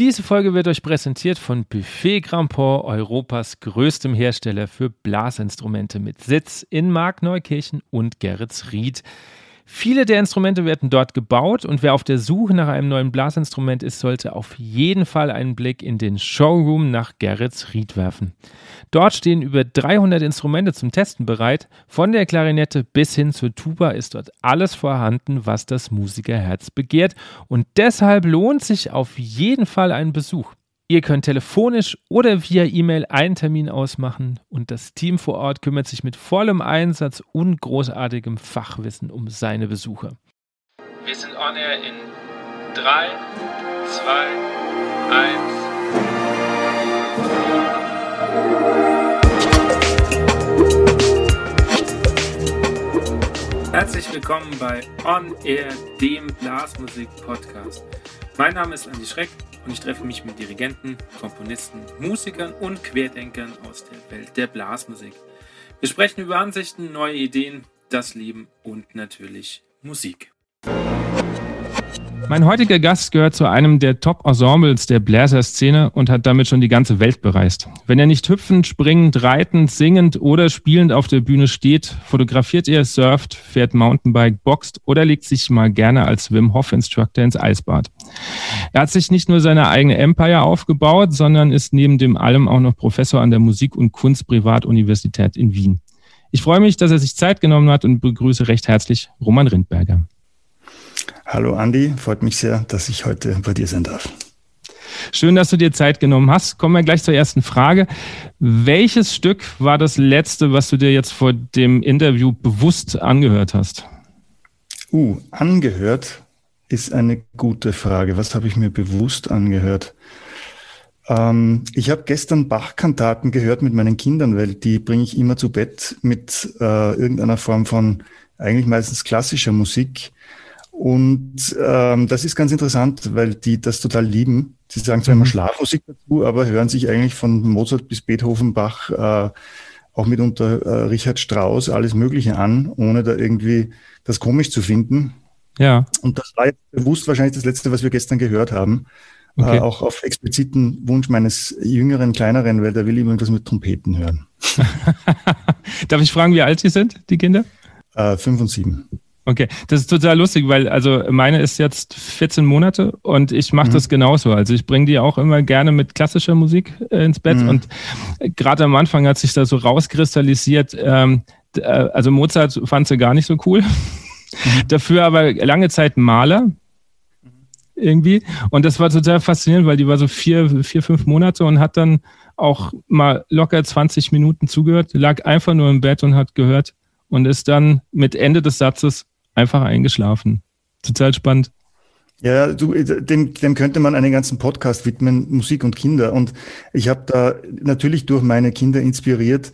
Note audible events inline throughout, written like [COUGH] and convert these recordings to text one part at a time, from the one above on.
Diese Folge wird euch präsentiert von Buffet Grandport, Europas größtem Hersteller für Blasinstrumente mit Sitz in Markneukirchen und Geretsried. Viele der Instrumente werden dort gebaut und wer auf der Suche nach einem neuen Blasinstrument ist, sollte auf jeden Fall einen Blick in den Showroom nach Gerrits Ried werfen. Dort stehen über 300 Instrumente zum Testen bereit. Von der Klarinette bis hin zur Tuba ist dort alles vorhanden, was das Musikerherz begehrt und deshalb lohnt sich auf jeden Fall ein Besuch. Ihr könnt telefonisch oder via E-Mail einen Termin ausmachen und das Team vor Ort kümmert sich mit vollem Einsatz und großartigem Fachwissen um seine Besucher. Wir sind on air in 3, 2, 1. Herzlich willkommen bei On Air, dem Blasmusik-Podcast. Mein Name ist Andi Schreck und ich treffe mich mit Dirigenten, Komponisten, Musikern und Querdenkern aus der Welt der Blasmusik. Wir sprechen über Ansichten, neue Ideen, das Leben und natürlich Musik. Mein heutiger Gast gehört zu einem der Top-Ensembles der Bläser-Szene und hat damit schon die ganze Welt bereist. Wenn er nicht hüpfend, springend, reitend, singend oder spielend auf der Bühne steht, fotografiert er, surft, fährt Mountainbike, boxt oder legt sich mal gerne als Wim Hof Instructor ins Eisbad. Er hat sich nicht nur seine eigene Empire aufgebaut, sondern ist neben dem allem auch noch Professor an der Musik- und Kunstprivatuniversität in Wien. Ich freue mich, dass er sich Zeit genommen hat und begrüße recht herzlich Roman Rindberger. Hallo Andi, freut mich sehr, dass ich heute bei dir sein darf. Schön, dass du dir Zeit genommen hast. Kommen wir gleich zur ersten Frage. Welches Stück war das letzte, was du dir jetzt vor dem Interview bewusst angehört hast? Uh, angehört ist eine gute Frage. Was habe ich mir bewusst angehört? Ähm, ich habe gestern Bach-Kantaten gehört mit meinen Kindern, weil die bringe ich immer zu Bett mit äh, irgendeiner Form von eigentlich meistens klassischer Musik. Und ähm, das ist ganz interessant, weil die das total lieben. Sie sagen zwar immer mhm. Schlafmusik dazu, aber hören sich eigentlich von Mozart bis Beethoven, Bach, äh, auch mitunter äh, Richard Strauss, alles Mögliche an, ohne da irgendwie das komisch zu finden. Ja. Und das war jetzt bewusst wahrscheinlich das Letzte, was wir gestern gehört haben. Äh, okay. Äh, auch auf expliziten Wunsch meines jüngeren, kleineren, weil der will immer irgendwas mit Trompeten hören. [LAUGHS] Darf ich fragen, wie alt Sie sind, die Kinder? Äh, fünf und sieben. Okay, das ist total lustig, weil also meine ist jetzt 14 Monate und ich mache mhm. das genauso. Also ich bringe die auch immer gerne mit klassischer Musik äh, ins Bett mhm. und gerade am Anfang hat sich da so rauskristallisiert, ähm, äh, also Mozart fand sie gar nicht so cool. Mhm. [LAUGHS] Dafür aber lange Zeit Maler irgendwie und das war total faszinierend, weil die war so vier, vier, fünf Monate und hat dann auch mal locker 20 Minuten zugehört, lag einfach nur im Bett und hat gehört und ist dann mit Ende des Satzes einfach eingeschlafen. Total spannend. Ja, du, dem, dem könnte man einen ganzen Podcast widmen, Musik und Kinder. Und ich habe da natürlich durch meine Kinder inspiriert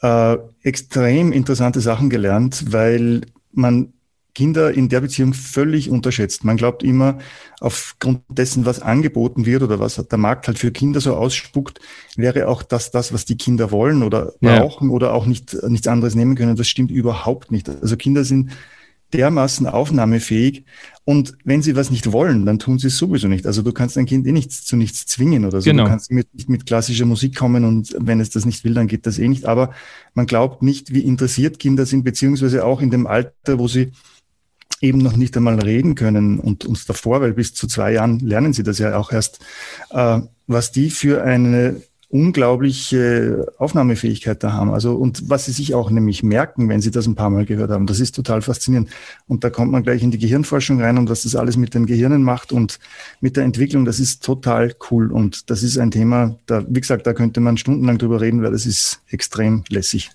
äh, extrem interessante Sachen gelernt, weil man Kinder in der Beziehung völlig unterschätzt. Man glaubt immer, aufgrund dessen, was angeboten wird oder was der Markt halt für Kinder so ausspuckt, wäre auch das das, was die Kinder wollen oder brauchen ja. oder auch nicht, nichts anderes nehmen können. Das stimmt überhaupt nicht. Also Kinder sind dermaßen aufnahmefähig. Und wenn sie was nicht wollen, dann tun sie es sowieso nicht. Also du kannst ein Kind eh nichts zu nichts zwingen oder so. Genau. Du kannst mit, nicht mit klassischer Musik kommen und wenn es das nicht will, dann geht das eh nicht. Aber man glaubt nicht, wie interessiert Kinder sind, beziehungsweise auch in dem Alter, wo sie eben noch nicht einmal reden können und uns davor, weil bis zu zwei Jahren lernen sie das ja auch erst, äh, was die für eine unglaubliche Aufnahmefähigkeit da haben. Also, und was sie sich auch nämlich merken, wenn sie das ein paar Mal gehört haben. Das ist total faszinierend. Und da kommt man gleich in die Gehirnforschung rein und was das alles mit den Gehirnen macht und mit der Entwicklung, das ist total cool. Und das ist ein Thema, da, wie gesagt, da könnte man stundenlang drüber reden, weil das ist extrem lässig.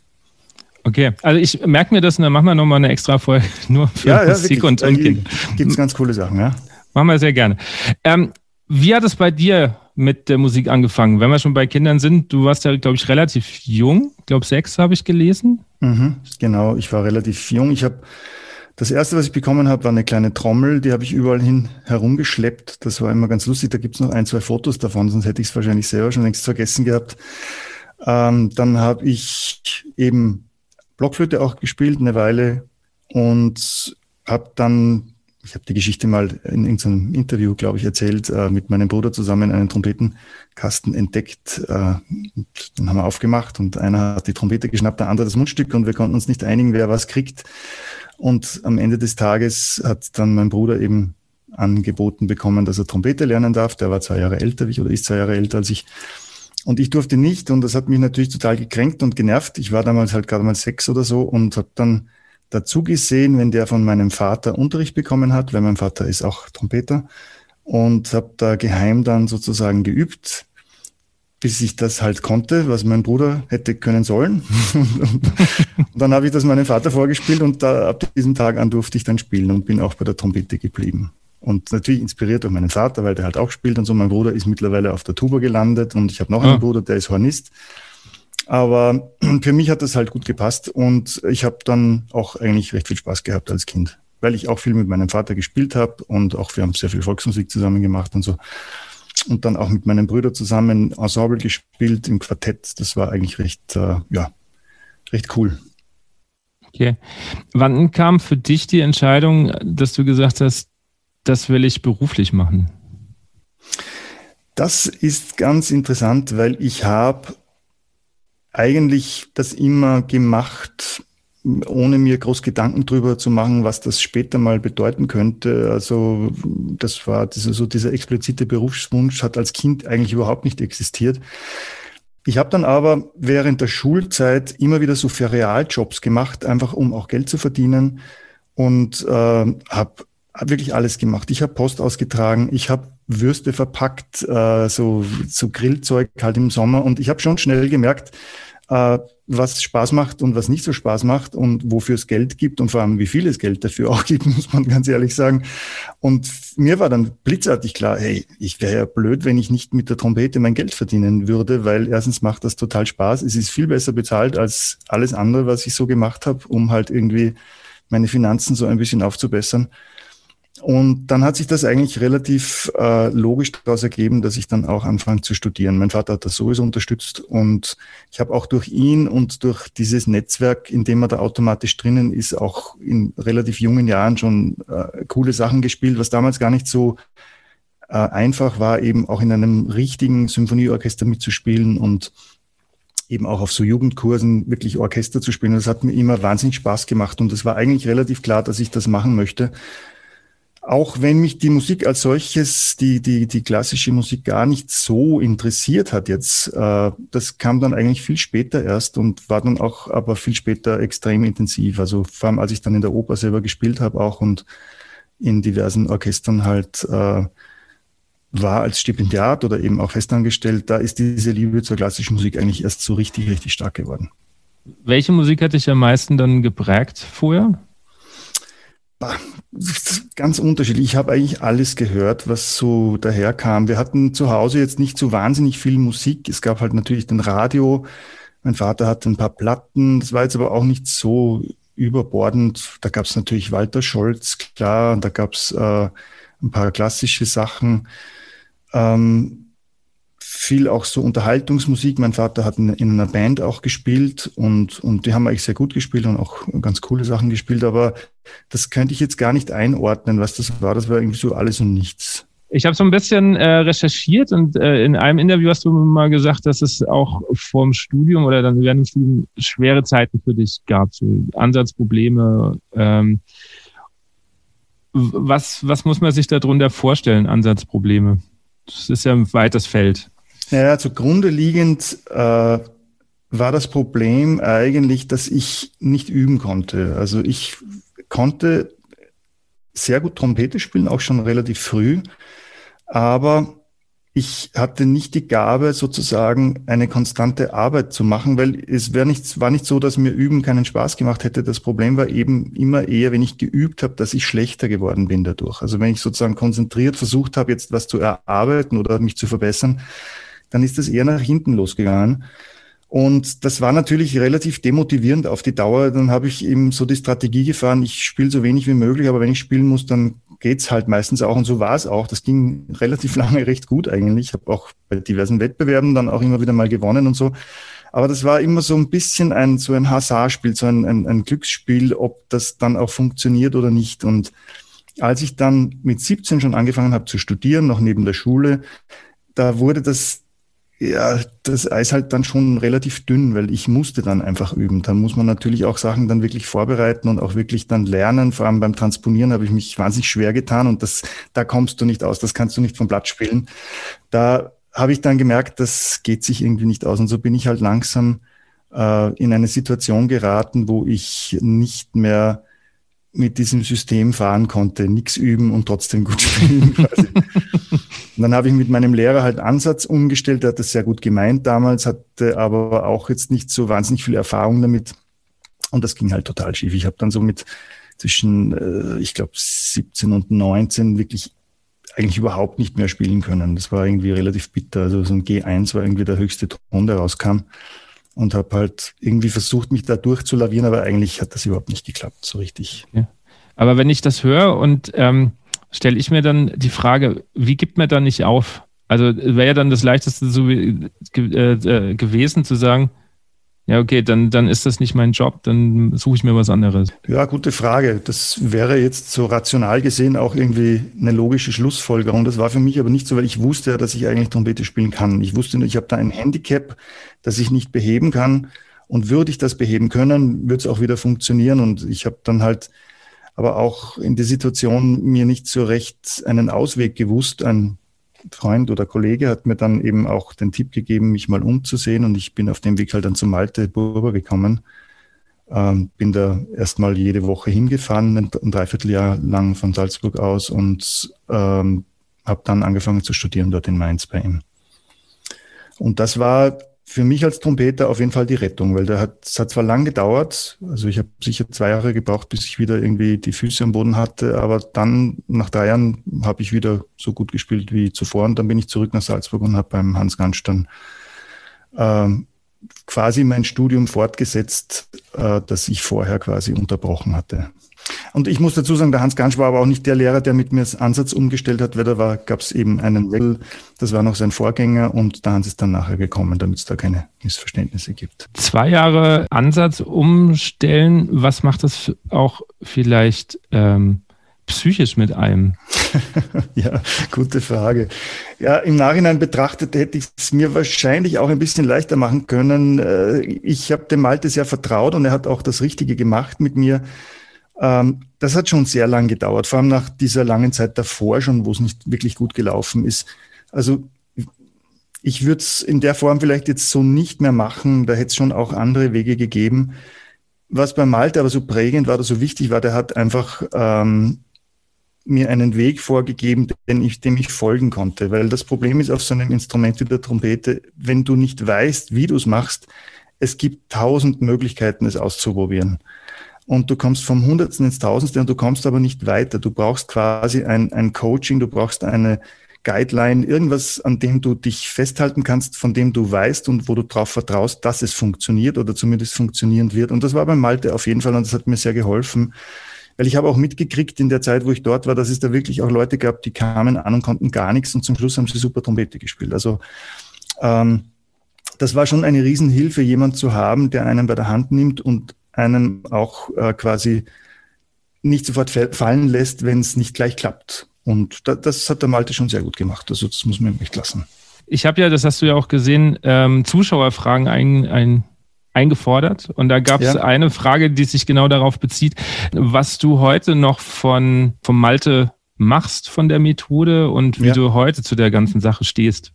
Okay, also ich merke mir das und dann machen wir nochmal eine extra Folge [LAUGHS] nur für ja, ja, Musik und, und Kinder. Gibt es ganz coole Sachen, ja. Machen wir sehr gerne. Ähm, wie hat es bei dir mit der Musik angefangen? Wenn wir schon bei Kindern sind, du warst ja, glaube ich, relativ jung. Ich glaube, sechs habe ich gelesen. Mhm, genau, ich war relativ jung. Ich habe das erste, was ich bekommen habe, war eine kleine Trommel, die habe ich überall hin herumgeschleppt. Das war immer ganz lustig. Da gibt es noch ein, zwei Fotos davon, sonst hätte ich es wahrscheinlich selber schon längst vergessen gehabt. Ähm, dann habe ich eben Blockflöte auch gespielt eine Weile und habe dann ich habe die Geschichte mal in irgendeinem Interview, glaube ich, erzählt, äh, mit meinem Bruder zusammen einen Trompetenkasten entdeckt. Äh, den haben wir aufgemacht und einer hat die Trompete geschnappt, der andere das Mundstück und wir konnten uns nicht einigen, wer was kriegt. Und am Ende des Tages hat dann mein Bruder eben angeboten bekommen, dass er Trompete lernen darf. Der war zwei Jahre älter wie ich oder ist zwei Jahre älter als ich. Und ich durfte nicht und das hat mich natürlich total gekränkt und genervt. Ich war damals halt gerade mal sechs oder so und habe dann dazu gesehen, wenn der von meinem Vater Unterricht bekommen hat, weil mein Vater ist auch Trompeter und habe da geheim dann sozusagen geübt, bis ich das halt konnte, was mein Bruder hätte können sollen. [LAUGHS] und dann habe ich das meinem Vater vorgespielt und da, ab diesem Tag an durfte ich dann spielen und bin auch bei der Trompete geblieben. Und natürlich inspiriert durch meinen Vater, weil der halt auch spielt und so. Mein Bruder ist mittlerweile auf der Tuba gelandet und ich habe noch ah. einen Bruder, der ist Hornist. Aber [CLEARS THROAT] für mich hat das halt gut gepasst und ich habe dann auch eigentlich recht viel Spaß gehabt als Kind, weil ich auch viel mit meinem Vater gespielt habe und auch wir haben sehr viel Volksmusik zusammen gemacht und so. Und dann auch mit meinen Brüdern zusammen Ensemble gespielt im Quartett. Das war eigentlich recht, äh, ja, recht cool. Okay. Wann kam für dich die Entscheidung, dass du gesagt hast, das will ich beruflich machen? Das ist ganz interessant, weil ich habe eigentlich das immer gemacht, ohne mir groß Gedanken drüber zu machen, was das später mal bedeuten könnte. Also das war das, so dieser explizite Berufswunsch hat als Kind eigentlich überhaupt nicht existiert. Ich habe dann aber während der Schulzeit immer wieder so Ferialjobs gemacht, einfach um auch Geld zu verdienen und äh, habe hab wirklich alles gemacht. Ich habe Post ausgetragen, ich habe Würste verpackt, äh, so, so Grillzeug halt im Sommer. Und ich habe schon schnell gemerkt, äh, was Spaß macht und was nicht so Spaß macht und wofür es Geld gibt und vor allem wie viel es Geld dafür [LAUGHS] auch gibt, muss man ganz ehrlich sagen. Und mir war dann blitzartig klar, hey, ich wäre ja blöd, wenn ich nicht mit der Trompete mein Geld verdienen würde, weil erstens macht das total Spaß. Es ist viel besser bezahlt als alles andere, was ich so gemacht habe, um halt irgendwie meine Finanzen so ein bisschen aufzubessern. Und dann hat sich das eigentlich relativ äh, logisch daraus ergeben, dass ich dann auch anfange zu studieren. Mein Vater hat das sowieso unterstützt und ich habe auch durch ihn und durch dieses Netzwerk, in dem man da automatisch drinnen ist, auch in relativ jungen Jahren schon äh, coole Sachen gespielt, was damals gar nicht so äh, einfach war, eben auch in einem richtigen Symphonieorchester mitzuspielen und eben auch auf so Jugendkursen wirklich Orchester zu spielen. Das hat mir immer wahnsinnig Spaß gemacht und es war eigentlich relativ klar, dass ich das machen möchte auch wenn mich die Musik als solches, die, die, die klassische Musik gar nicht so interessiert hat jetzt, äh, das kam dann eigentlich viel später erst und war dann auch aber viel später extrem intensiv. Also vor allem, als ich dann in der Oper selber gespielt habe auch und in diversen Orchestern halt äh, war als Stipendiat oder eben auch festangestellt, da ist diese Liebe zur klassischen Musik eigentlich erst so richtig, richtig stark geworden. Welche Musik hat dich am meisten dann geprägt vorher? [LAUGHS] Ganz unterschiedlich. Ich habe eigentlich alles gehört, was so daherkam. Wir hatten zu Hause jetzt nicht so wahnsinnig viel Musik. Es gab halt natürlich den Radio. Mein Vater hatte ein paar Platten. Das war jetzt aber auch nicht so überbordend. Da gab es natürlich Walter Scholz, klar. Und da gab es äh, ein paar klassische Sachen. Ähm, viel auch so Unterhaltungsmusik. Mein Vater hat in, in, einer Band auch gespielt und, und die haben eigentlich sehr gut gespielt und auch ganz coole Sachen gespielt, aber das könnte ich jetzt gar nicht einordnen, was das war. Das war irgendwie so alles und nichts. Ich habe so ein bisschen äh, recherchiert und äh, in einem Interview hast du mal gesagt, dass es auch vorm Studium oder dann während dem Studium schwere Zeiten für dich gab, so Ansatzprobleme. Ähm, was, was muss man sich darunter vorstellen, Ansatzprobleme? Das ist ja ein weites Feld. Naja, zugrunde liegend äh, war das Problem eigentlich, dass ich nicht üben konnte. Also ich konnte sehr gut Trompete spielen, auch schon relativ früh, aber ich hatte nicht die Gabe, sozusagen eine konstante Arbeit zu machen, weil es nicht, war nicht so, dass mir Üben keinen Spaß gemacht hätte. Das Problem war eben immer eher, wenn ich geübt habe, dass ich schlechter geworden bin dadurch. Also wenn ich sozusagen konzentriert versucht habe, jetzt was zu erarbeiten oder mich zu verbessern, dann ist das eher nach hinten losgegangen. Und das war natürlich relativ demotivierend auf die Dauer. Dann habe ich eben so die Strategie gefahren, ich spiele so wenig wie möglich, aber wenn ich spielen muss, dann geht's halt meistens auch. Und so war es auch. Das ging relativ [LAUGHS] lange recht gut eigentlich. Ich habe auch bei diversen Wettbewerben dann auch immer wieder mal gewonnen und so. Aber das war immer so ein bisschen ein, so ein Hazardspiel, so ein, ein, ein Glücksspiel, ob das dann auch funktioniert oder nicht. Und als ich dann mit 17 schon angefangen habe zu studieren, noch neben der Schule, da wurde das, ja, das Eis halt dann schon relativ dünn, weil ich musste dann einfach üben. Da muss man natürlich auch Sachen dann wirklich vorbereiten und auch wirklich dann lernen. Vor allem beim Transponieren habe ich mich wahnsinnig schwer getan und das, da kommst du nicht aus, das kannst du nicht vom Blatt spielen. Da habe ich dann gemerkt, das geht sich irgendwie nicht aus. Und so bin ich halt langsam äh, in eine Situation geraten, wo ich nicht mehr mit diesem System fahren konnte, nichts üben und trotzdem gut [LAUGHS] spielen. Quasi. und dann habe ich mit meinem Lehrer halt Ansatz umgestellt, der hat das sehr gut gemeint damals, hatte aber auch jetzt nicht so wahnsinnig viel Erfahrung damit. Und das ging halt total schief. Ich habe dann so mit zwischen, äh, ich glaube, 17 und 19 wirklich eigentlich überhaupt nicht mehr spielen können. Das war irgendwie relativ bitter. Also so ein G1 war irgendwie der höchste Ton, der rauskam. Und habe halt irgendwie versucht, mich da durchzulavieren, aber eigentlich hat das überhaupt nicht geklappt, so richtig. Ja. Aber wenn ich das höre und ähm, stelle ich mir dann die Frage, wie gibt man da nicht auf? Also wäre ja dann das Leichteste so wie, äh, äh, gewesen zu sagen, ja, okay, dann, dann ist das nicht mein Job, dann suche ich mir was anderes. Ja, gute Frage. Das wäre jetzt so rational gesehen auch irgendwie eine logische Schlussfolgerung. Das war für mich aber nicht so, weil ich wusste ja, dass ich eigentlich Trompete spielen kann. Ich wusste, ich habe da ein Handicap, das ich nicht beheben kann. Und würde ich das beheben können, würde es auch wieder funktionieren. Und ich habe dann halt aber auch in der Situation mir nicht so recht einen Ausweg gewusst, ein Freund oder Kollege hat mir dann eben auch den Tipp gegeben, mich mal umzusehen und ich bin auf dem Weg halt dann zum Malte Burber gekommen. Ähm, bin da erstmal jede Woche hingefahren, ein, ein Dreivierteljahr lang von Salzburg aus und ähm, habe dann angefangen zu studieren dort in Mainz bei ihm. Und das war für mich als Trompeter auf jeden Fall die Rettung, weil der hat, es hat zwar lang gedauert, also ich habe sicher zwei Jahre gebraucht, bis ich wieder irgendwie die Füße am Boden hatte, aber dann nach drei Jahren habe ich wieder so gut gespielt wie zuvor und dann bin ich zurück nach Salzburg und habe beim Hans Gansch dann ähm, quasi mein Studium fortgesetzt, äh, das ich vorher quasi unterbrochen hatte. Und ich muss dazu sagen, der Hans Gansch war aber auch nicht der Lehrer, der mit mir das Ansatz umgestellt hat, weil da war, gab es eben einen Wechsel, das war noch sein Vorgänger und der Hans ist dann nachher gekommen, damit es da keine Missverständnisse gibt. Zwei Jahre Ansatz umstellen, was macht das auch vielleicht ähm, psychisch mit einem? [LAUGHS] ja, gute Frage. Ja, im Nachhinein betrachtet hätte ich es mir wahrscheinlich auch ein bisschen leichter machen können. Äh, ich habe dem Malte sehr vertraut und er hat auch das Richtige gemacht mit mir. Ähm, das hat schon sehr lang gedauert, vor allem nach dieser langen Zeit davor schon, wo es nicht wirklich gut gelaufen ist. Also ich würde es in der Form vielleicht jetzt so nicht mehr machen. Da hätte es schon auch andere Wege gegeben. Was bei Malte aber so prägend war oder so wichtig war, der hat einfach ähm, mir einen Weg vorgegeben, den ich, dem ich folgen konnte. Weil das Problem ist auf so einem Instrument wie der Trompete, wenn du nicht weißt, wie du es machst, es gibt tausend Möglichkeiten, es auszuprobieren und du kommst vom Hundertsten ins Tausendste und du kommst aber nicht weiter. Du brauchst quasi ein, ein Coaching, du brauchst eine Guideline, irgendwas, an dem du dich festhalten kannst, von dem du weißt und wo du darauf vertraust, dass es funktioniert oder zumindest funktionieren wird. Und das war beim Malte auf jeden Fall und das hat mir sehr geholfen. Weil ich habe auch mitgekriegt in der Zeit, wo ich dort war, dass es da wirklich auch Leute gab, die kamen an und konnten gar nichts und zum Schluss haben sie super Trompete gespielt. Also ähm, das war schon eine Riesenhilfe, jemand zu haben, der einen bei der Hand nimmt und einem auch äh, quasi nicht sofort fallen lässt, wenn es nicht gleich klappt. Und da, das hat der Malte schon sehr gut gemacht. Also das muss man ihm echt lassen. Ich habe ja, das hast du ja auch gesehen, ähm, Zuschauerfragen ein, ein, eingefordert. Und da gab es ja. eine Frage, die sich genau darauf bezieht, was du heute noch von vom Malte machst von der Methode und wie ja. du heute zu der ganzen Sache stehst.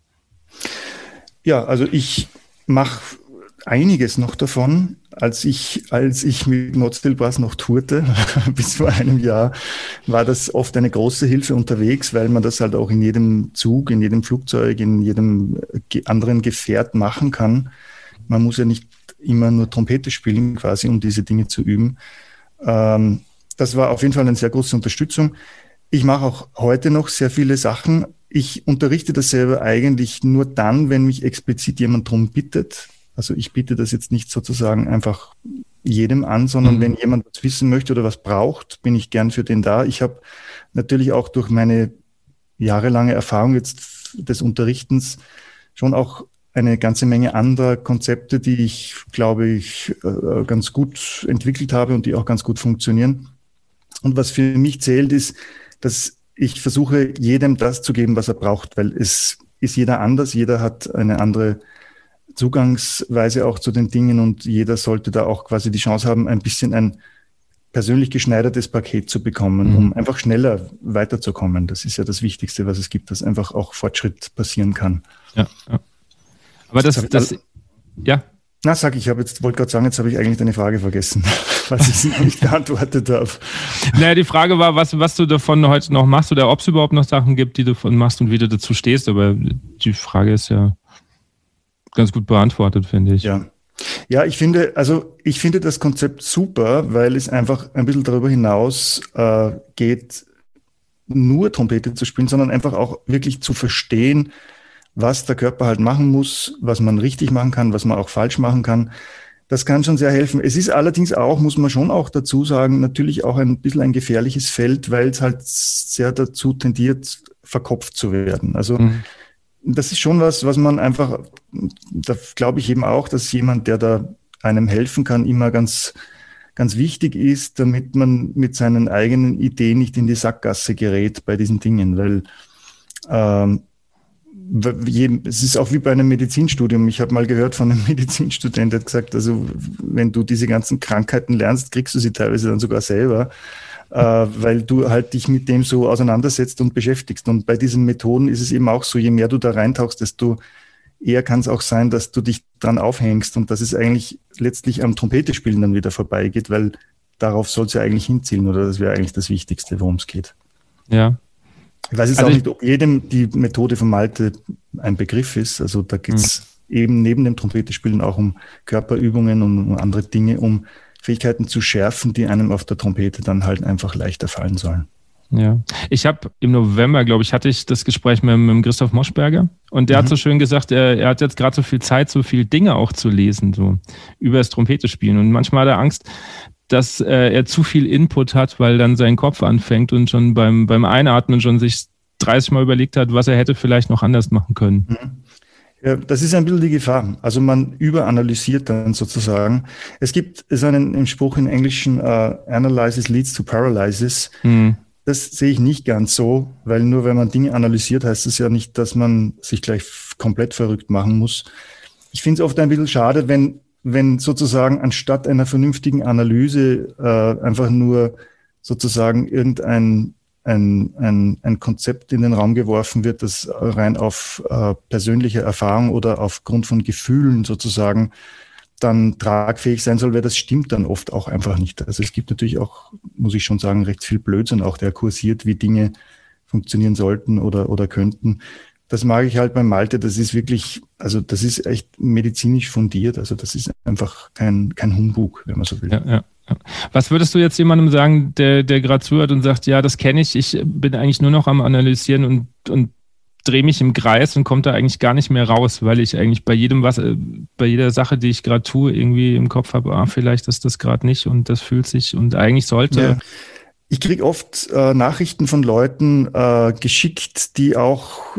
Ja, also ich mache einiges noch davon. Als ich, als ich mit Not Still Brass noch tourte, [LAUGHS] bis vor einem Jahr, war das oft eine große Hilfe unterwegs, weil man das halt auch in jedem Zug, in jedem Flugzeug, in jedem anderen Gefährt machen kann. Man muss ja nicht immer nur Trompete spielen, quasi, um diese Dinge zu üben. Ähm, das war auf jeden Fall eine sehr große Unterstützung. Ich mache auch heute noch sehr viele Sachen. Ich unterrichte das selber eigentlich nur dann, wenn mich explizit jemand darum bittet. Also ich biete das jetzt nicht sozusagen einfach jedem an, sondern mhm. wenn jemand was wissen möchte oder was braucht, bin ich gern für den da. Ich habe natürlich auch durch meine jahrelange Erfahrung jetzt des Unterrichtens schon auch eine ganze Menge anderer Konzepte, die ich, glaube ich, äh, ganz gut entwickelt habe und die auch ganz gut funktionieren. Und was für mich zählt, ist dass ich versuche, jedem das zu geben, was er braucht, weil es ist jeder anders, jeder hat eine andere Zugangsweise auch zu den Dingen und jeder sollte da auch quasi die Chance haben, ein bisschen ein persönlich geschneidertes Paket zu bekommen, mhm. um einfach schneller weiterzukommen. Das ist ja das Wichtigste, was es gibt, dass einfach auch Fortschritt passieren kann. Ja, ja. Aber das, das, das ja. Na, sag ich, habe jetzt, wollte gerade sagen, jetzt habe ich eigentlich deine Frage vergessen, [LAUGHS] was ich noch nicht beantwortet habe. Naja, die Frage war, was, was du davon heute noch machst oder ob es überhaupt noch Sachen gibt, die du davon machst und wie du dazu stehst. Aber die Frage ist ja ganz gut beantwortet, finde ich. Ja. Ja, ich finde, also ich finde das Konzept super, weil es einfach ein bisschen darüber hinaus äh, geht, nur Trompete zu spielen, sondern einfach auch wirklich zu verstehen, was der Körper halt machen muss, was man richtig machen kann, was man auch falsch machen kann. Das kann schon sehr helfen. Es ist allerdings auch, muss man schon auch dazu sagen, natürlich auch ein bisschen ein gefährliches Feld, weil es halt sehr dazu tendiert, verkopft zu werden. Also mhm. Das ist schon was, was man einfach, da glaube ich eben auch, dass jemand, der da einem helfen kann, immer ganz, ganz wichtig ist, damit man mit seinen eigenen Ideen nicht in die Sackgasse gerät bei diesen Dingen, weil ähm, es ist auch wie bei einem Medizinstudium. Ich habe mal gehört von einem [LAUGHS] Medizinstudent, der hat gesagt, also wenn du diese ganzen Krankheiten lernst, kriegst du sie teilweise dann sogar selber, äh, weil du halt dich mit dem so auseinandersetzt und beschäftigst. Und bei diesen Methoden ist es eben auch so, je mehr du da reintauchst, desto eher kann es auch sein, dass du dich dran aufhängst und dass es eigentlich letztlich am Trompetespielen dann wieder vorbeigeht, weil darauf soll es ja eigentlich hinzielen oder das wäre eigentlich das Wichtigste, worum es geht. Ja, ich weiß jetzt also auch nicht, ob jedem die Methode von Malte ein Begriff ist. Also da geht es mhm. eben neben dem Trompetespielen auch um Körperübungen und um andere Dinge, um Fähigkeiten zu schärfen, die einem auf der Trompete dann halt einfach leichter fallen sollen. Ja, ich habe im November, glaube ich, hatte ich das Gespräch mit, mit Christoph Moschberger und der mhm. hat so schön gesagt, er, er hat jetzt gerade so viel Zeit, so viele Dinge auch zu lesen, so über das Trompete spielen. Und manchmal hat er Angst, dass äh, er zu viel Input hat, weil dann sein Kopf anfängt und schon beim, beim Einatmen schon sich 30 Mal überlegt hat, was er hätte vielleicht noch anders machen können. Mhm. Ja, das ist ein bisschen die Gefahr. Also man überanalysiert dann sozusagen. Es gibt so einen Spruch im Englischen, uh, Analysis leads to paralysis. Mhm. Das sehe ich nicht ganz so, weil nur wenn man Dinge analysiert, heißt es ja nicht, dass man sich gleich komplett verrückt machen muss. Ich finde es oft ein bisschen schade, wenn wenn sozusagen anstatt einer vernünftigen Analyse äh, einfach nur sozusagen irgendein ein, ein, ein Konzept in den Raum geworfen wird, das rein auf äh, persönliche Erfahrung oder aufgrund von Gefühlen sozusagen dann tragfähig sein soll, weil das stimmt dann oft auch einfach nicht. Also es gibt natürlich auch, muss ich schon sagen, recht viel Blödsinn auch, der kursiert, wie Dinge funktionieren sollten oder, oder könnten das mag ich halt beim Malte. Das ist wirklich, also das ist echt medizinisch fundiert. Also das ist einfach kein, kein Humbug, wenn man so will. Ja, ja. Was würdest du jetzt jemandem sagen, der, der gerade zuhört und sagt, ja, das kenne ich, ich bin eigentlich nur noch am Analysieren und, und drehe mich im Kreis und kommt da eigentlich gar nicht mehr raus, weil ich eigentlich bei jedem was, äh, bei jeder Sache, die ich gerade tue, irgendwie im Kopf habe, ah, vielleicht ist das gerade nicht und das fühlt sich und eigentlich sollte. Ja. Ich kriege oft äh, Nachrichten von Leuten äh, geschickt, die auch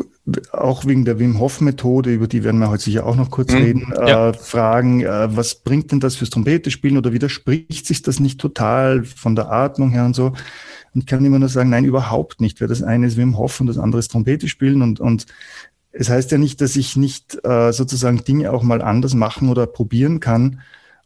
auch wegen der Wim Hof Methode, über die werden wir heute sicher auch noch kurz mhm. reden, ja. äh, fragen, äh, was bringt denn das fürs Trompete spielen oder widerspricht sich das nicht total von der Atmung her und so? Und ich kann immer nur sagen, nein, überhaupt nicht, weil das eine ist Wim Hof und das andere ist Trompete spielen und, und es heißt ja nicht, dass ich nicht äh, sozusagen Dinge auch mal anders machen oder probieren kann,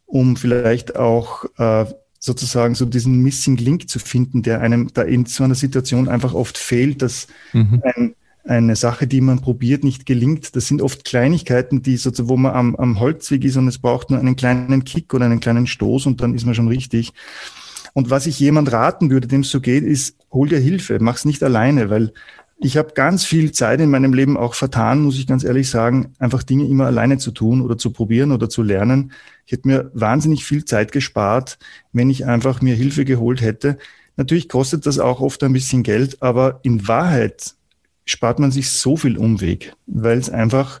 um vielleicht auch äh, sozusagen so diesen Missing Link zu finden, der einem da in so einer Situation einfach oft fehlt, dass mhm. ein eine Sache, die man probiert, nicht gelingt. Das sind oft Kleinigkeiten, die sozusagen, wo man am, am Holzweg ist und es braucht nur einen kleinen Kick oder einen kleinen Stoß und dann ist man schon richtig. Und was ich jemand raten würde, dem es so geht, ist, hol dir Hilfe, mach's nicht alleine, weil ich habe ganz viel Zeit in meinem Leben auch vertan, muss ich ganz ehrlich sagen, einfach Dinge immer alleine zu tun oder zu probieren oder zu lernen. Ich hätte mir wahnsinnig viel Zeit gespart, wenn ich einfach mir Hilfe geholt hätte. Natürlich kostet das auch oft ein bisschen Geld, aber in Wahrheit spart man sich so viel Umweg, weil es einfach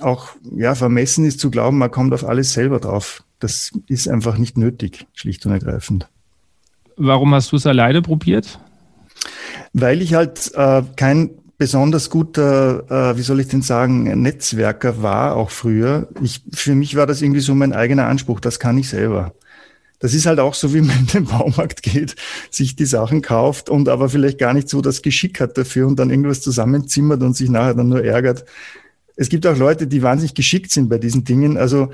auch ja, vermessen ist zu glauben, man kommt auf alles selber drauf. Das ist einfach nicht nötig, schlicht und ergreifend. Warum hast du es alleine probiert? Weil ich halt äh, kein besonders guter, äh, wie soll ich denn sagen, Netzwerker war, auch früher. Ich, für mich war das irgendwie so mein eigener Anspruch, das kann ich selber. das ist halt auch so, wie man [LAUGHS] in den Baumarkt geht, sich die Sachen kauft und aber vielleicht gar nicht so das Geschick hat dafür und dann irgendwas zusammenzimmert und sich nachher dann nur ärgert. Es gibt auch Leute, die wahnsinnig geschickt sind bei diesen Dingen. Also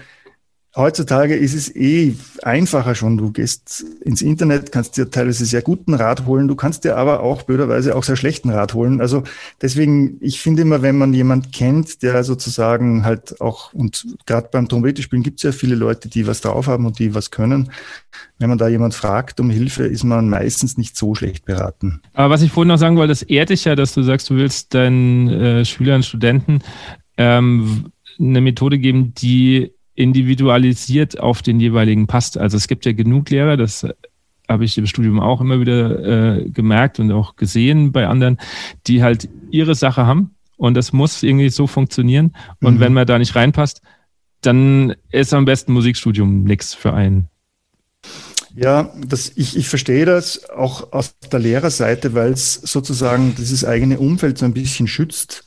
Heutzutage ist es eh einfacher schon. Du gehst ins Internet, kannst dir teilweise sehr guten Rat holen, du kannst dir aber auch blöderweise auch sehr schlechten Rat holen. Also deswegen, ich finde immer, wenn man jemand kennt, der sozusagen halt auch, und gerade beim Trompete gibt es ja viele Leute, die was drauf haben und die was können. Wenn man da jemand fragt um Hilfe, ist man meistens nicht so schlecht beraten. Aber was ich vorhin noch sagen wollte, das ehrt dich ja, dass du sagst, du willst deinen äh, Schülern, Studenten ähm, eine Methode geben, die individualisiert auf den jeweiligen passt. Also es gibt ja genug Lehrer, das habe ich im Studium auch immer wieder äh, gemerkt und auch gesehen bei anderen, die halt ihre Sache haben und das muss irgendwie so funktionieren. Und mhm. wenn man da nicht reinpasst, dann ist am besten Musikstudium nichts für einen. Ja, das, ich, ich verstehe das auch aus der Lehrerseite, weil es sozusagen dieses eigene Umfeld so ein bisschen schützt.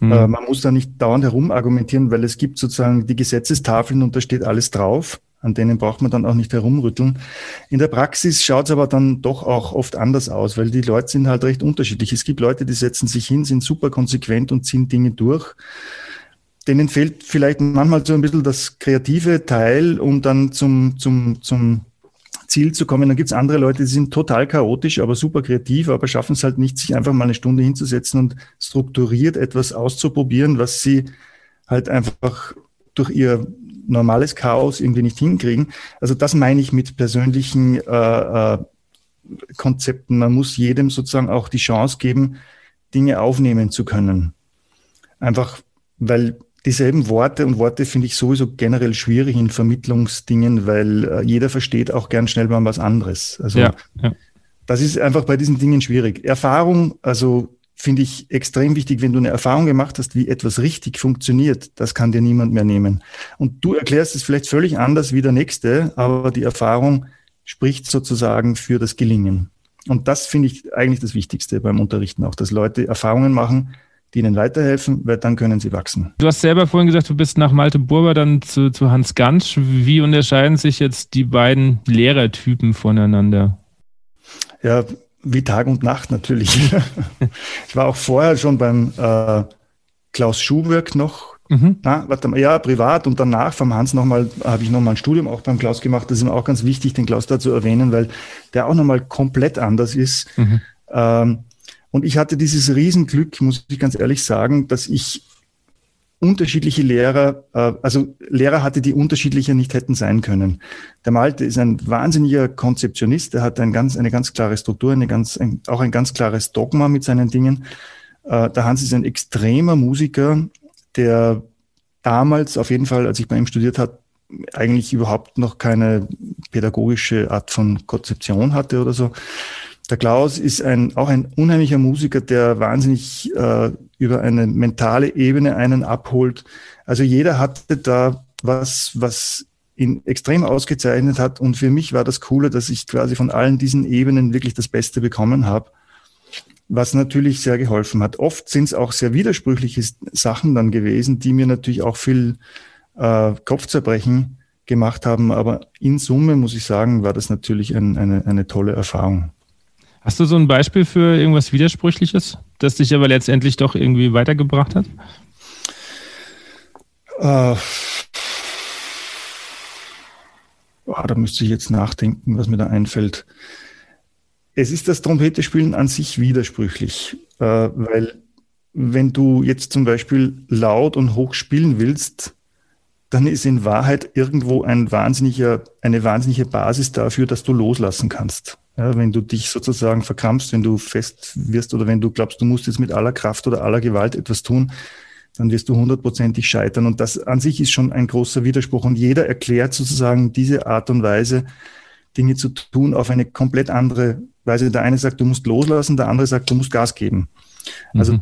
Mhm. Äh, man muss da nicht dauernd herum argumentieren, weil es gibt sozusagen die Gesetzestafeln und da steht alles drauf. An denen braucht man dann auch nicht herumrütteln. In der Praxis schaut es aber dann doch auch oft anders aus, weil die Leute sind halt recht unterschiedlich. Es gibt Leute, die setzen sich hin, sind super konsequent und ziehen Dinge durch. Denen fehlt vielleicht manchmal so ein bisschen das kreative Teil, um dann zum, zum, zum Ziel zu kommen. Dann gibt es andere Leute, die sind total chaotisch, aber super kreativ, aber schaffen es halt nicht, sich einfach mal eine Stunde hinzusetzen und strukturiert etwas auszuprobieren, was sie halt einfach durch ihr normales Chaos irgendwie nicht hinkriegen. Also das meine ich mit persönlichen äh, äh, Konzepten. Man muss jedem sozusagen auch die Chance geben, Dinge aufnehmen zu können. Einfach, weil dieselben Worte und Worte finde ich sowieso generell schwierig in Vermittlungsdingen, weil äh, jeder versteht auch gern schnell mal was anderes. Also ja, ja. das ist einfach bei diesen Dingen schwierig. Erfahrung, also finde ich extrem wichtig, wenn du eine Erfahrung gemacht hast, wie etwas richtig funktioniert, das kann dir niemand mehr nehmen. Und du erklärst es vielleicht völlig anders wie der Nächste, aber die Erfahrung spricht sozusagen für das Gelingen. Und das finde ich eigentlich das Wichtigste beim Unterrichten auch, dass Leute Erfahrungen machen, die ihnen weiterhelfen, weil dann können sie wachsen. Du hast selber vorhin gesagt, du bist nach Malte Burber dann zu, zu Hans Gansch. Wie unterscheiden sich jetzt die beiden Lehrertypen voneinander? Ja, wie Tag und Nacht natürlich. [LAUGHS] ich war auch vorher schon beim äh, Klaus Schuberg noch. Mhm. Na, warte mal, ja, privat und danach vom Hans nochmal, habe ich nochmal ein Studium auch beim Klaus gemacht. Das ist mir auch ganz wichtig, den Klaus da zu erwähnen, weil der auch nochmal komplett anders ist. Mhm. Ähm, und ich hatte dieses Riesenglück, muss ich ganz ehrlich sagen, dass ich unterschiedliche Lehrer, äh, also Lehrer hatte, die unterschiedlicher nicht hätten sein können. Der Malte ist ein wahnsinniger Konzeptionist, er hat ein ganz, eine ganz klare Struktur, eine ganz, ein, auch ein ganz klares Dogma mit seinen Dingen. Äh, der Hans ist ein extremer Musiker, der damals auf jeden Fall, als ich bei ihm studiert habe, eigentlich überhaupt noch keine pädagogische Art von Konzeption hatte oder so. Der Klaus ist ein, auch ein unheimlicher Musiker, der wahnsinnig äh, über eine mentale Ebene einen abholt. Also jeder hatte da was, was ihn extrem ausgezeichnet hat. Und für mich war das Coole, dass ich quasi von allen diesen Ebenen wirklich das Beste bekommen habe, was natürlich sehr geholfen hat. Oft sind es auch sehr widersprüchliche Sachen dann gewesen, die mir natürlich auch viel äh, Kopfzerbrechen gemacht haben. Aber in Summe muss ich sagen, war das natürlich ein, eine, eine tolle Erfahrung. Hast du so ein Beispiel für irgendwas Widersprüchliches, das dich aber letztendlich doch irgendwie weitergebracht hat? Äh, oh, da müsste ich jetzt nachdenken, was mir da einfällt. Es ist das Trompetespielen an sich widersprüchlich, äh, weil wenn du jetzt zum Beispiel laut und hoch spielen willst, dann ist in Wahrheit irgendwo ein wahnsinniger, eine wahnsinnige Basis dafür, dass du loslassen kannst. Ja, wenn du dich sozusagen verkrampfst, wenn du fest wirst oder wenn du glaubst, du musst jetzt mit aller Kraft oder aller Gewalt etwas tun, dann wirst du hundertprozentig scheitern. Und das an sich ist schon ein großer Widerspruch. Und jeder erklärt sozusagen diese Art und Weise, Dinge zu tun, auf eine komplett andere Weise. Der eine sagt, du musst loslassen, der andere sagt, du musst Gas geben. Also,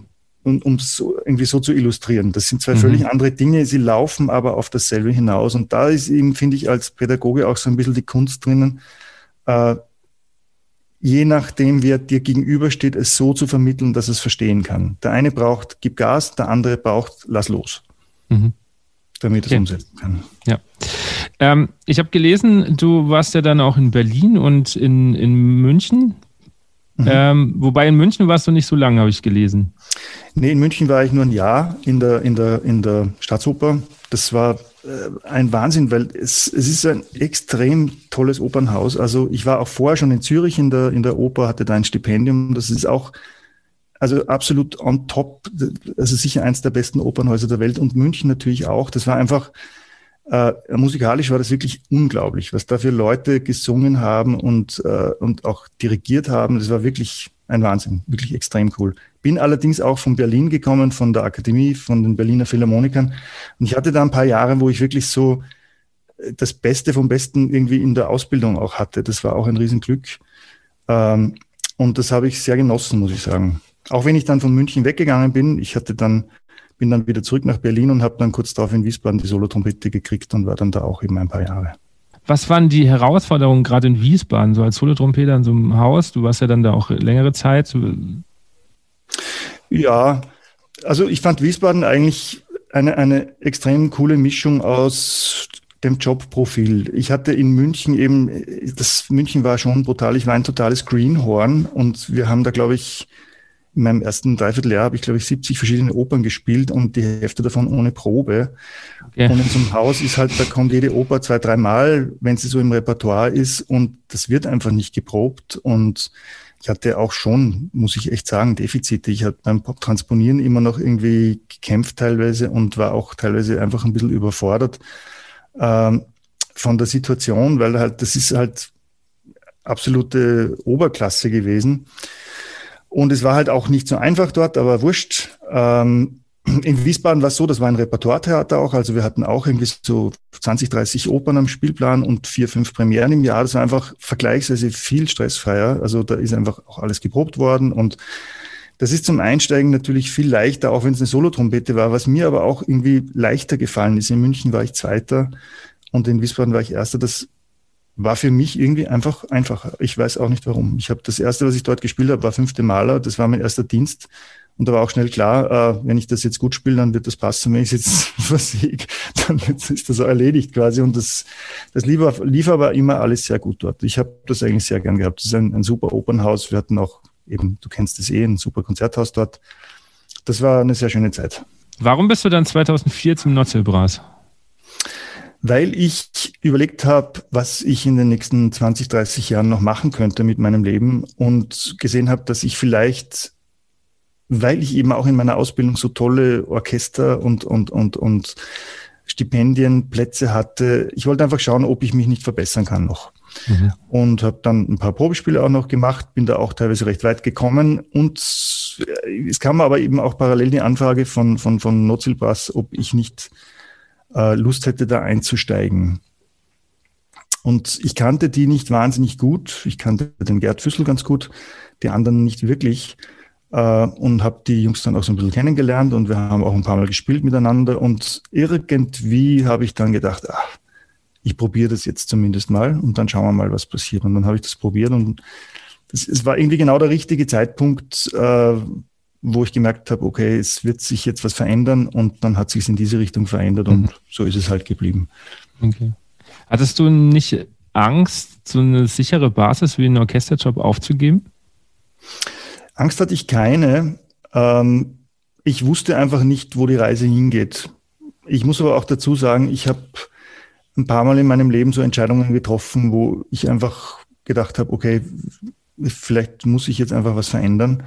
mhm. um es irgendwie so zu illustrieren. Das sind zwei mhm. völlig andere Dinge, sie laufen aber auf dasselbe hinaus. Und da ist eben, finde ich, als Pädagoge auch so ein bisschen die Kunst drinnen, äh, je nachdem, wer dir gegenübersteht, es so zu vermitteln, dass es verstehen kann. Der eine braucht, gib Gas, der andere braucht, lass los. Mhm. Damit es okay. umsetzen kann. Ja. Ähm, ich habe gelesen, du warst ja dann auch in Berlin und in, in München. Mhm. Ähm, wobei in München warst du nicht so lange, habe ich gelesen. Nee, in München war ich nur ein Jahr in der, in der, in der Staatsoper. Das war äh, ein Wahnsinn, weil es, es ist ein extrem tolles Opernhaus. Also ich war auch vorher schon in Zürich in der, in der Oper, hatte da ein Stipendium. Das ist auch also absolut on top. Also sicher eins der besten Opernhäuser der Welt und München natürlich auch. Das war einfach, äh, musikalisch war das wirklich unglaublich, was da für Leute gesungen haben und, äh, und auch dirigiert haben. Das war wirklich ein Wahnsinn, wirklich extrem cool. Bin allerdings auch von Berlin gekommen, von der Akademie, von den Berliner Philharmonikern. Und ich hatte da ein paar Jahre, wo ich wirklich so äh, das Beste vom Besten irgendwie in der Ausbildung auch hatte. Das war auch ein Riesenglück. Ähm, und das habe ich sehr genossen, muss ich sagen. Auch wenn ich dann von München weggegangen bin, ich hatte dann bin dann wieder zurück nach Berlin und habe dann kurz darauf in Wiesbaden die Solotrompete gekriegt und war dann da auch eben ein paar Jahre. Was waren die Herausforderungen gerade in Wiesbaden, so als Solotrompeter in so einem Haus? Du warst ja dann da auch längere Zeit. Ja, also ich fand Wiesbaden eigentlich eine, eine extrem coole Mischung aus dem Jobprofil. Ich hatte in München eben, das München war schon brutal, ich war ein totales Greenhorn und wir haben da, glaube ich, in meinem ersten Dreivierteljahr habe ich, glaube ich, 70 verschiedene Opern gespielt und die Hälfte davon ohne Probe. Okay. Und in so einem Haus ist halt, da kommt jede Oper zwei, dreimal, wenn sie so im Repertoire ist und das wird einfach nicht geprobt und ich hatte auch schon, muss ich echt sagen, Defizite. Ich hatte beim Transponieren immer noch irgendwie gekämpft teilweise und war auch teilweise einfach ein bisschen überfordert ähm, von der Situation, weil halt, das ist halt absolute Oberklasse gewesen. Und es war halt auch nicht so einfach dort, aber wurscht. Ähm, in Wiesbaden war es so, das war ein Repertoiretheater auch, also wir hatten auch irgendwie so 20, 30 Opern am Spielplan und vier, fünf Premieren im Jahr. Das war einfach vergleichsweise viel stressfreier. Also da ist einfach auch alles geprobt worden und das ist zum Einsteigen natürlich viel leichter, auch wenn es eine Solotrompete war, was mir aber auch irgendwie leichter gefallen ist. In München war ich Zweiter und in Wiesbaden war ich Erster. Das war für mich irgendwie einfach einfacher. Ich weiß auch nicht warum. Ich habe das erste, was ich dort gespielt habe, war fünfte Maler. Das war mein erster Dienst. Und da war auch schnell klar, äh, wenn ich das jetzt gut spiele, dann wird das passen. Wenn ich es jetzt [LAUGHS] versiege, dann ist das auch erledigt quasi. Und das, das lief, lief aber immer alles sehr gut dort. Ich habe das eigentlich sehr gern gehabt. Das ist ein, ein super Opernhaus. Wir hatten auch eben, du kennst es eh, ein super Konzerthaus dort. Das war eine sehr schöne Zeit. Warum bist du dann 2004 zum Notzelbras? Weil ich überlegt habe, was ich in den nächsten 20, 30 Jahren noch machen könnte mit meinem Leben und gesehen habe, dass ich vielleicht, weil ich eben auch in meiner Ausbildung so tolle Orchester und, und, und, und Stipendienplätze hatte, ich wollte einfach schauen, ob ich mich nicht verbessern kann noch. Mhm. Und habe dann ein paar Probespiele auch noch gemacht, bin da auch teilweise recht weit gekommen und es kam aber eben auch parallel die Anfrage von, von, von Nozilbass, ob ich nicht äh, Lust hätte, da einzusteigen. Und ich kannte die nicht wahnsinnig gut. Ich kannte den Gerd Füssel ganz gut, die anderen nicht wirklich. Äh, und habe die Jungs dann auch so ein bisschen kennengelernt und wir haben auch ein paar Mal gespielt miteinander. Und irgendwie habe ich dann gedacht, ach, ich probiere das jetzt zumindest mal und dann schauen wir mal, was passiert. Und dann habe ich das probiert und das, es war irgendwie genau der richtige Zeitpunkt, äh, wo ich gemerkt habe, okay, es wird sich jetzt was verändern und dann hat sich in diese Richtung verändert und mhm. so ist es halt geblieben. Okay. Hattest du nicht Angst, so eine sichere Basis wie einen Orchesterjob aufzugeben? Angst hatte ich keine. Ähm, ich wusste einfach nicht, wo die Reise hingeht. Ich muss aber auch dazu sagen, ich habe ein paar Mal in meinem Leben so Entscheidungen getroffen, wo ich einfach gedacht habe, okay, vielleicht muss ich jetzt einfach was verändern.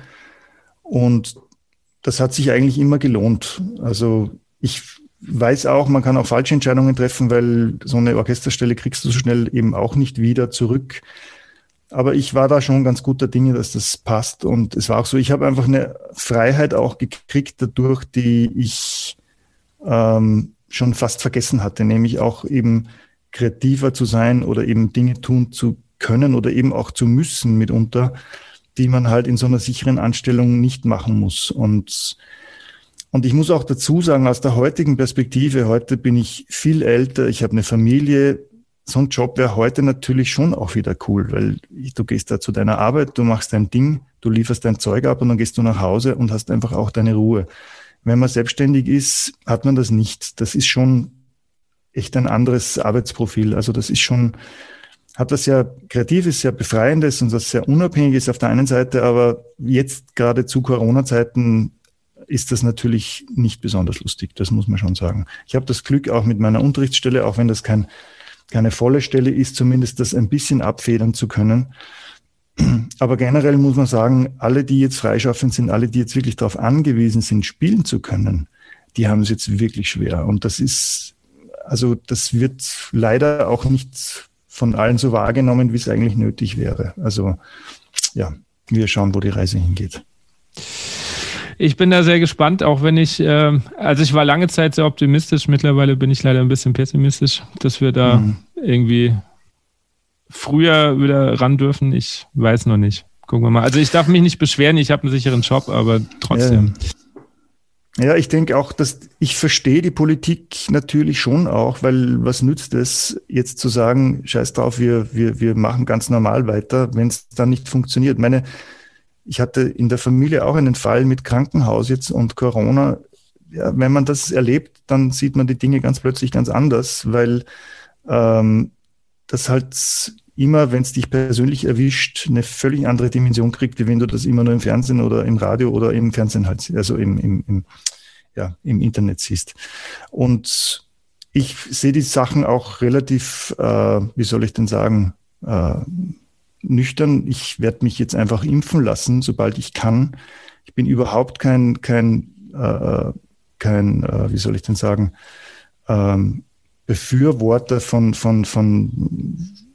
Und das hat sich eigentlich immer gelohnt. Also ich weiß auch, man kann auch falsche Entscheidungen treffen, weil so eine Orchesterstelle kriegst du so schnell eben auch nicht wieder zurück. Aber ich war da schon ganz guter Dinge, dass das passt. Und es war auch so, ich habe einfach eine Freiheit auch gekriegt dadurch, die ich ähm, schon fast vergessen hatte, nämlich auch eben kreativer zu sein oder eben Dinge tun zu können oder eben auch zu müssen mitunter, die man halt in so einer sicheren Anstellung nicht machen muss. Und, und ich muss auch dazu sagen, aus der heutigen Perspektive, heute bin ich viel älter, ich habe eine Familie, so ein Job wäre heute natürlich schon auch wieder cool, weil du gehst da zu deiner Arbeit, du machst dein Ding, du lieferst dein Zeug ab und dann gehst du nach Hause und hast einfach auch deine Ruhe. Wenn man selbstständig ist, hat man das nicht. Das ist schon echt ein anderes Arbeitsprofil. Also das ist schon, hat was sehr Kreatives, sehr Befreiendes und was sehr Unabhängiges auf der einen Seite, aber jetzt gerade zu Corona-Zeiten ist das natürlich nicht besonders lustig, das muss man schon sagen. Ich habe das Glück auch mit meiner Unterrichtsstelle, auch wenn das kein, keine volle Stelle ist, zumindest das ein bisschen abfedern zu können. Aber generell muss man sagen, alle, die jetzt freischaffend sind, alle, die jetzt wirklich darauf angewiesen sind, spielen zu können, die haben es jetzt wirklich schwer. Und das ist, also das wird leider auch nicht von allen so wahrgenommen, wie es eigentlich nötig wäre. Also ja, wir schauen, wo die Reise hingeht. Ich bin da sehr gespannt, auch wenn ich, äh, also ich war lange Zeit sehr optimistisch, mittlerweile bin ich leider ein bisschen pessimistisch, dass wir da mhm. irgendwie früher wieder ran dürfen. Ich weiß noch nicht. Gucken wir mal. Also ich darf mich nicht beschweren, ich habe einen sicheren Job, aber trotzdem. Ja, ja ich denke auch, dass ich verstehe die Politik natürlich schon auch, weil was nützt es, jetzt zu sagen, scheiß drauf, wir, wir, wir machen ganz normal weiter, wenn es dann nicht funktioniert. Meine, ich hatte in der Familie auch einen Fall mit Krankenhaus jetzt und Corona. Ja, wenn man das erlebt, dann sieht man die Dinge ganz plötzlich ganz anders, weil ähm, das halt immer, wenn es dich persönlich erwischt, eine völlig andere Dimension kriegt, wie wenn du das immer nur im Fernsehen oder im Radio oder im Fernsehen halt, also im, im, im, ja, im Internet siehst. Und ich sehe die Sachen auch relativ, äh, wie soll ich denn sagen, äh, nüchtern. Ich werde mich jetzt einfach impfen lassen, sobald ich kann. Ich bin überhaupt kein, kein, äh, kein, äh, wie soll ich denn sagen, ähm, Befürworter von, von, von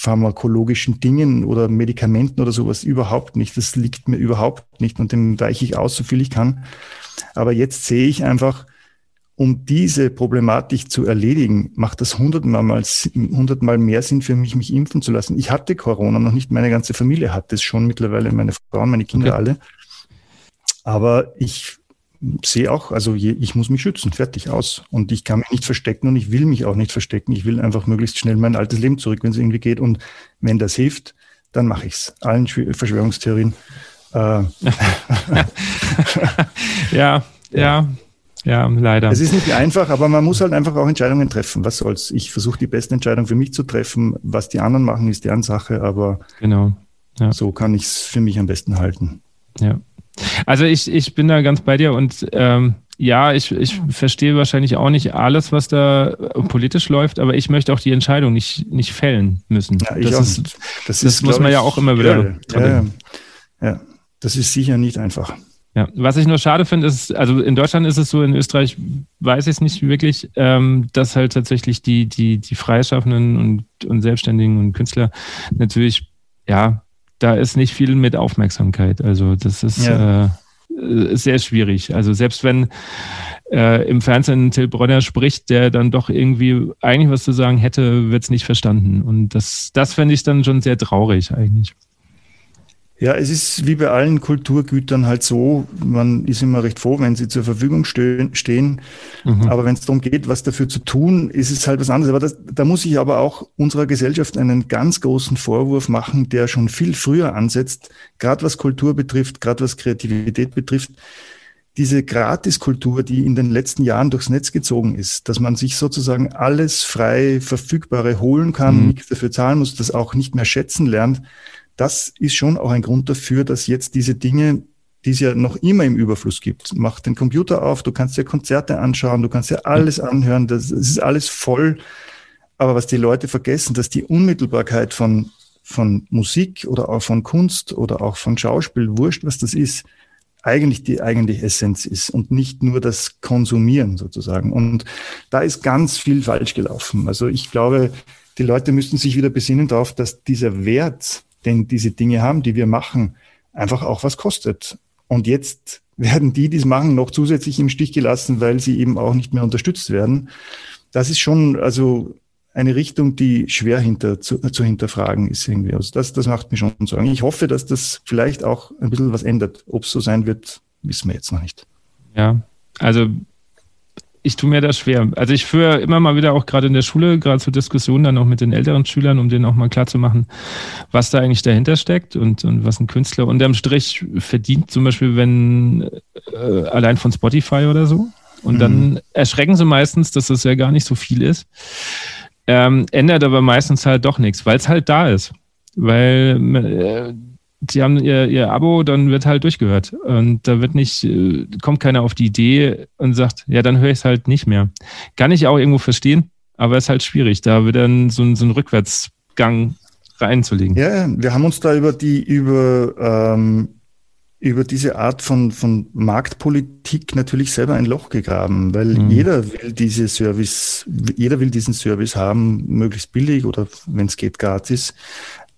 pharmakologischen Dingen oder Medikamenten oder sowas überhaupt nicht. Das liegt mir überhaupt nicht und dem weiche ich aus, so viel ich kann. Aber jetzt sehe ich einfach, um diese Problematik zu erledigen, macht das hundertmal, mal, hundertmal mehr Sinn für mich, mich impfen zu lassen. Ich hatte Corona noch nicht, meine ganze Familie hat es schon mittlerweile, meine Frau und meine Kinder okay. alle. Aber ich sehe auch, also ich muss mich schützen, fertig aus. Und ich kann mich nicht verstecken und ich will mich auch nicht verstecken. Ich will einfach möglichst schnell mein altes Leben zurück, wenn es irgendwie geht. Und wenn das hilft, dann mache ich es. Allen Verschwörungstheorien. Äh. [LAUGHS] ja, ja. Ja, leider. Es ist nicht einfach, aber man muss halt einfach auch Entscheidungen treffen. Was soll's? Ich versuche die beste Entscheidung für mich zu treffen. Was die anderen machen, ist deren Sache, aber genau. Ja. so kann ich es für mich am besten halten. Ja. Also ich, ich bin da ganz bei dir und ähm, ja, ich, ich verstehe wahrscheinlich auch nicht alles, was da politisch läuft, aber ich möchte auch die Entscheidung nicht, nicht fällen müssen. Ja, das, auch, ist, das, das muss man ja auch immer wieder. Ja, ja, ja, das ist sicher nicht einfach. Ja, was ich nur schade finde, ist, also in Deutschland ist es so, in Österreich weiß ich es nicht wirklich, ähm, dass halt tatsächlich die, die, die Freischaffenden und, und Selbstständigen und Künstler natürlich, ja, da ist nicht viel mit Aufmerksamkeit. Also das ist ja. äh, sehr schwierig. Also selbst wenn äh, im Fernsehen Till Bronner spricht, der dann doch irgendwie eigentlich was zu sagen hätte, wird es nicht verstanden. Und das, das fände ich dann schon sehr traurig eigentlich. Ja, es ist wie bei allen Kulturgütern halt so, man ist immer recht froh, wenn sie zur Verfügung stehen. Mhm. Aber wenn es darum geht, was dafür zu tun, ist es halt was anderes. Aber das, da muss ich aber auch unserer Gesellschaft einen ganz großen Vorwurf machen, der schon viel früher ansetzt, gerade was Kultur betrifft, gerade was Kreativität betrifft. Diese Gratiskultur, die in den letzten Jahren durchs Netz gezogen ist, dass man sich sozusagen alles frei Verfügbare holen kann, mhm. nichts dafür zahlen muss, das auch nicht mehr schätzen lernt das ist schon auch ein Grund dafür, dass jetzt diese Dinge, die es ja noch immer im Überfluss gibt, mach den Computer auf, du kannst dir Konzerte anschauen, du kannst dir alles anhören, das, das ist alles voll. Aber was die Leute vergessen, dass die Unmittelbarkeit von, von Musik oder auch von Kunst oder auch von Schauspiel, wurscht, was das ist, eigentlich die eigentliche Essenz ist und nicht nur das Konsumieren sozusagen. Und da ist ganz viel falsch gelaufen. Also ich glaube, die Leute müssten sich wieder besinnen darauf, dass dieser Wert denn diese Dinge haben, die wir machen, einfach auch was kostet. Und jetzt werden die, die es machen, noch zusätzlich im Stich gelassen, weil sie eben auch nicht mehr unterstützt werden. Das ist schon also eine Richtung, die schwer hinter, zu, zu hinterfragen ist irgendwie. Also das, das macht mir schon Sorgen. Ich hoffe, dass das vielleicht auch ein bisschen was ändert. Ob es so sein wird, wissen wir jetzt noch nicht. Ja, also ich tue mir das schwer. Also ich führe immer mal wieder auch gerade in der Schule, gerade zur Diskussion dann auch mit den älteren Schülern, um denen auch mal klarzumachen, was da eigentlich dahinter steckt und, und was ein Künstler unterm Strich verdient, zum Beispiel wenn äh, allein von Spotify oder so. Und mhm. dann erschrecken sie meistens, dass das ja gar nicht so viel ist. Ähm, ändert aber meistens halt doch nichts, weil es halt da ist. Weil äh, sie haben ihr, ihr Abo, dann wird halt durchgehört. Und da wird nicht, äh, kommt keiner auf die Idee und sagt, ja, dann höre ich es halt nicht mehr. Kann ich auch irgendwo verstehen, aber es ist halt schwierig, da wieder so, so einen Rückwärtsgang reinzulegen. Ja, wir haben uns da über die, über, ähm, über diese Art von, von Marktpolitik natürlich selber ein Loch gegraben, weil mhm. jeder will diese Service, jeder will diesen Service haben, möglichst billig oder wenn es geht gratis.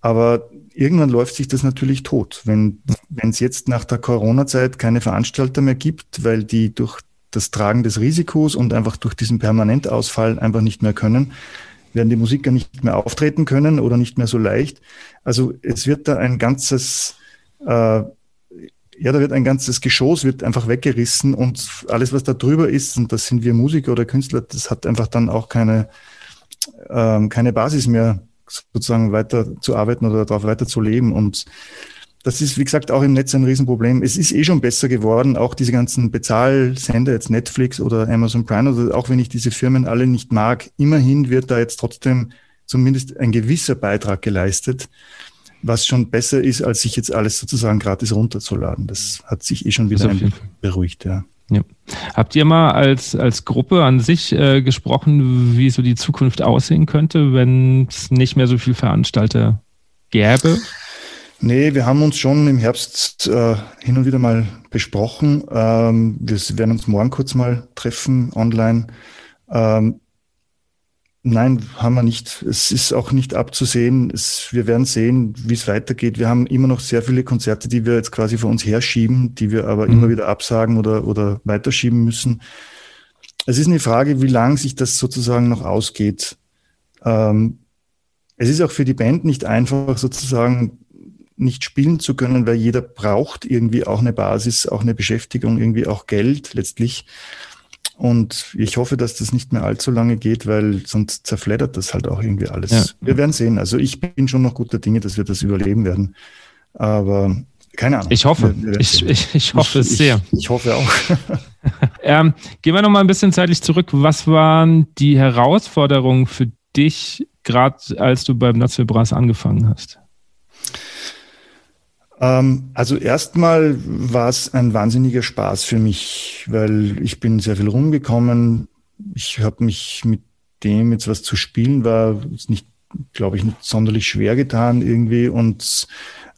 Aber irgendwann läuft sich das natürlich tot. Wenn es jetzt nach der Corona-Zeit keine Veranstalter mehr gibt, weil die durch das Tragen des Risikos und einfach durch diesen Permanentausfall einfach nicht mehr können, werden die Musiker nicht mehr auftreten können oder nicht mehr so leicht. Also es wird da ein ganzes, äh, ja, da wird ein ganzes Geschoss wird einfach weggerissen und alles, was da drüber ist, und das sind wir Musiker oder Künstler, das hat einfach dann auch keine, ähm, keine Basis mehr, sozusagen weiter zu arbeiten oder darauf weiter zu leben. Und das ist, wie gesagt, auch im Netz ein Riesenproblem. Es ist eh schon besser geworden, auch diese ganzen Bezahlsender, jetzt Netflix oder Amazon Prime, oder auch wenn ich diese Firmen alle nicht mag, immerhin wird da jetzt trotzdem zumindest ein gewisser Beitrag geleistet, was schon besser ist, als sich jetzt alles sozusagen gratis runterzuladen. Das hat sich eh schon wieder beruhigt, ja. Ja. Habt ihr mal als, als Gruppe an sich äh, gesprochen, wie so die Zukunft aussehen könnte, wenn es nicht mehr so viel Veranstalter gäbe? Nee, wir haben uns schon im Herbst äh, hin und wieder mal besprochen. Ähm, wir werden uns morgen kurz mal treffen online. Ähm, nein, haben wir nicht. Es ist auch nicht abzusehen. Es, wir werden sehen, wie es weitergeht. Wir haben immer noch sehr viele Konzerte, die wir jetzt quasi vor uns herschieben, die wir aber mhm. immer wieder absagen oder, oder weiterschieben müssen. Es ist eine Frage, wie lang sich das sozusagen noch ausgeht. Ähm, es ist auch für die Band nicht einfach, sozusagen nicht spielen zu können, weil jeder braucht irgendwie auch eine Basis, auch eine Beschäftigung, irgendwie auch Geld letztlich. Und ich hoffe, dass das nicht mehr allzu lange geht, weil sonst zerfleddert das halt auch irgendwie alles. Ja. Wir werden sehen. Also ich bin schon noch guter Dinge, dass wir das überleben werden. Aber keine Ahnung. Ich hoffe. Wir, wir ich, ich, ich, hoffe ich, es sehr. Ich, hoffe auch. [LAUGHS] ähm, gehen wir noch mal ein bisschen zeitlich zurück. Was waren die Herausforderungen für dich, gerade als du beim National Brass angefangen hast? Ähm, also erstmal war es ein wahnsinniger Spaß für mich, weil ich bin sehr viel rumgekommen. Ich habe mich mit dem jetzt was zu spielen war nicht, glaube ich, nicht sonderlich schwer getan irgendwie und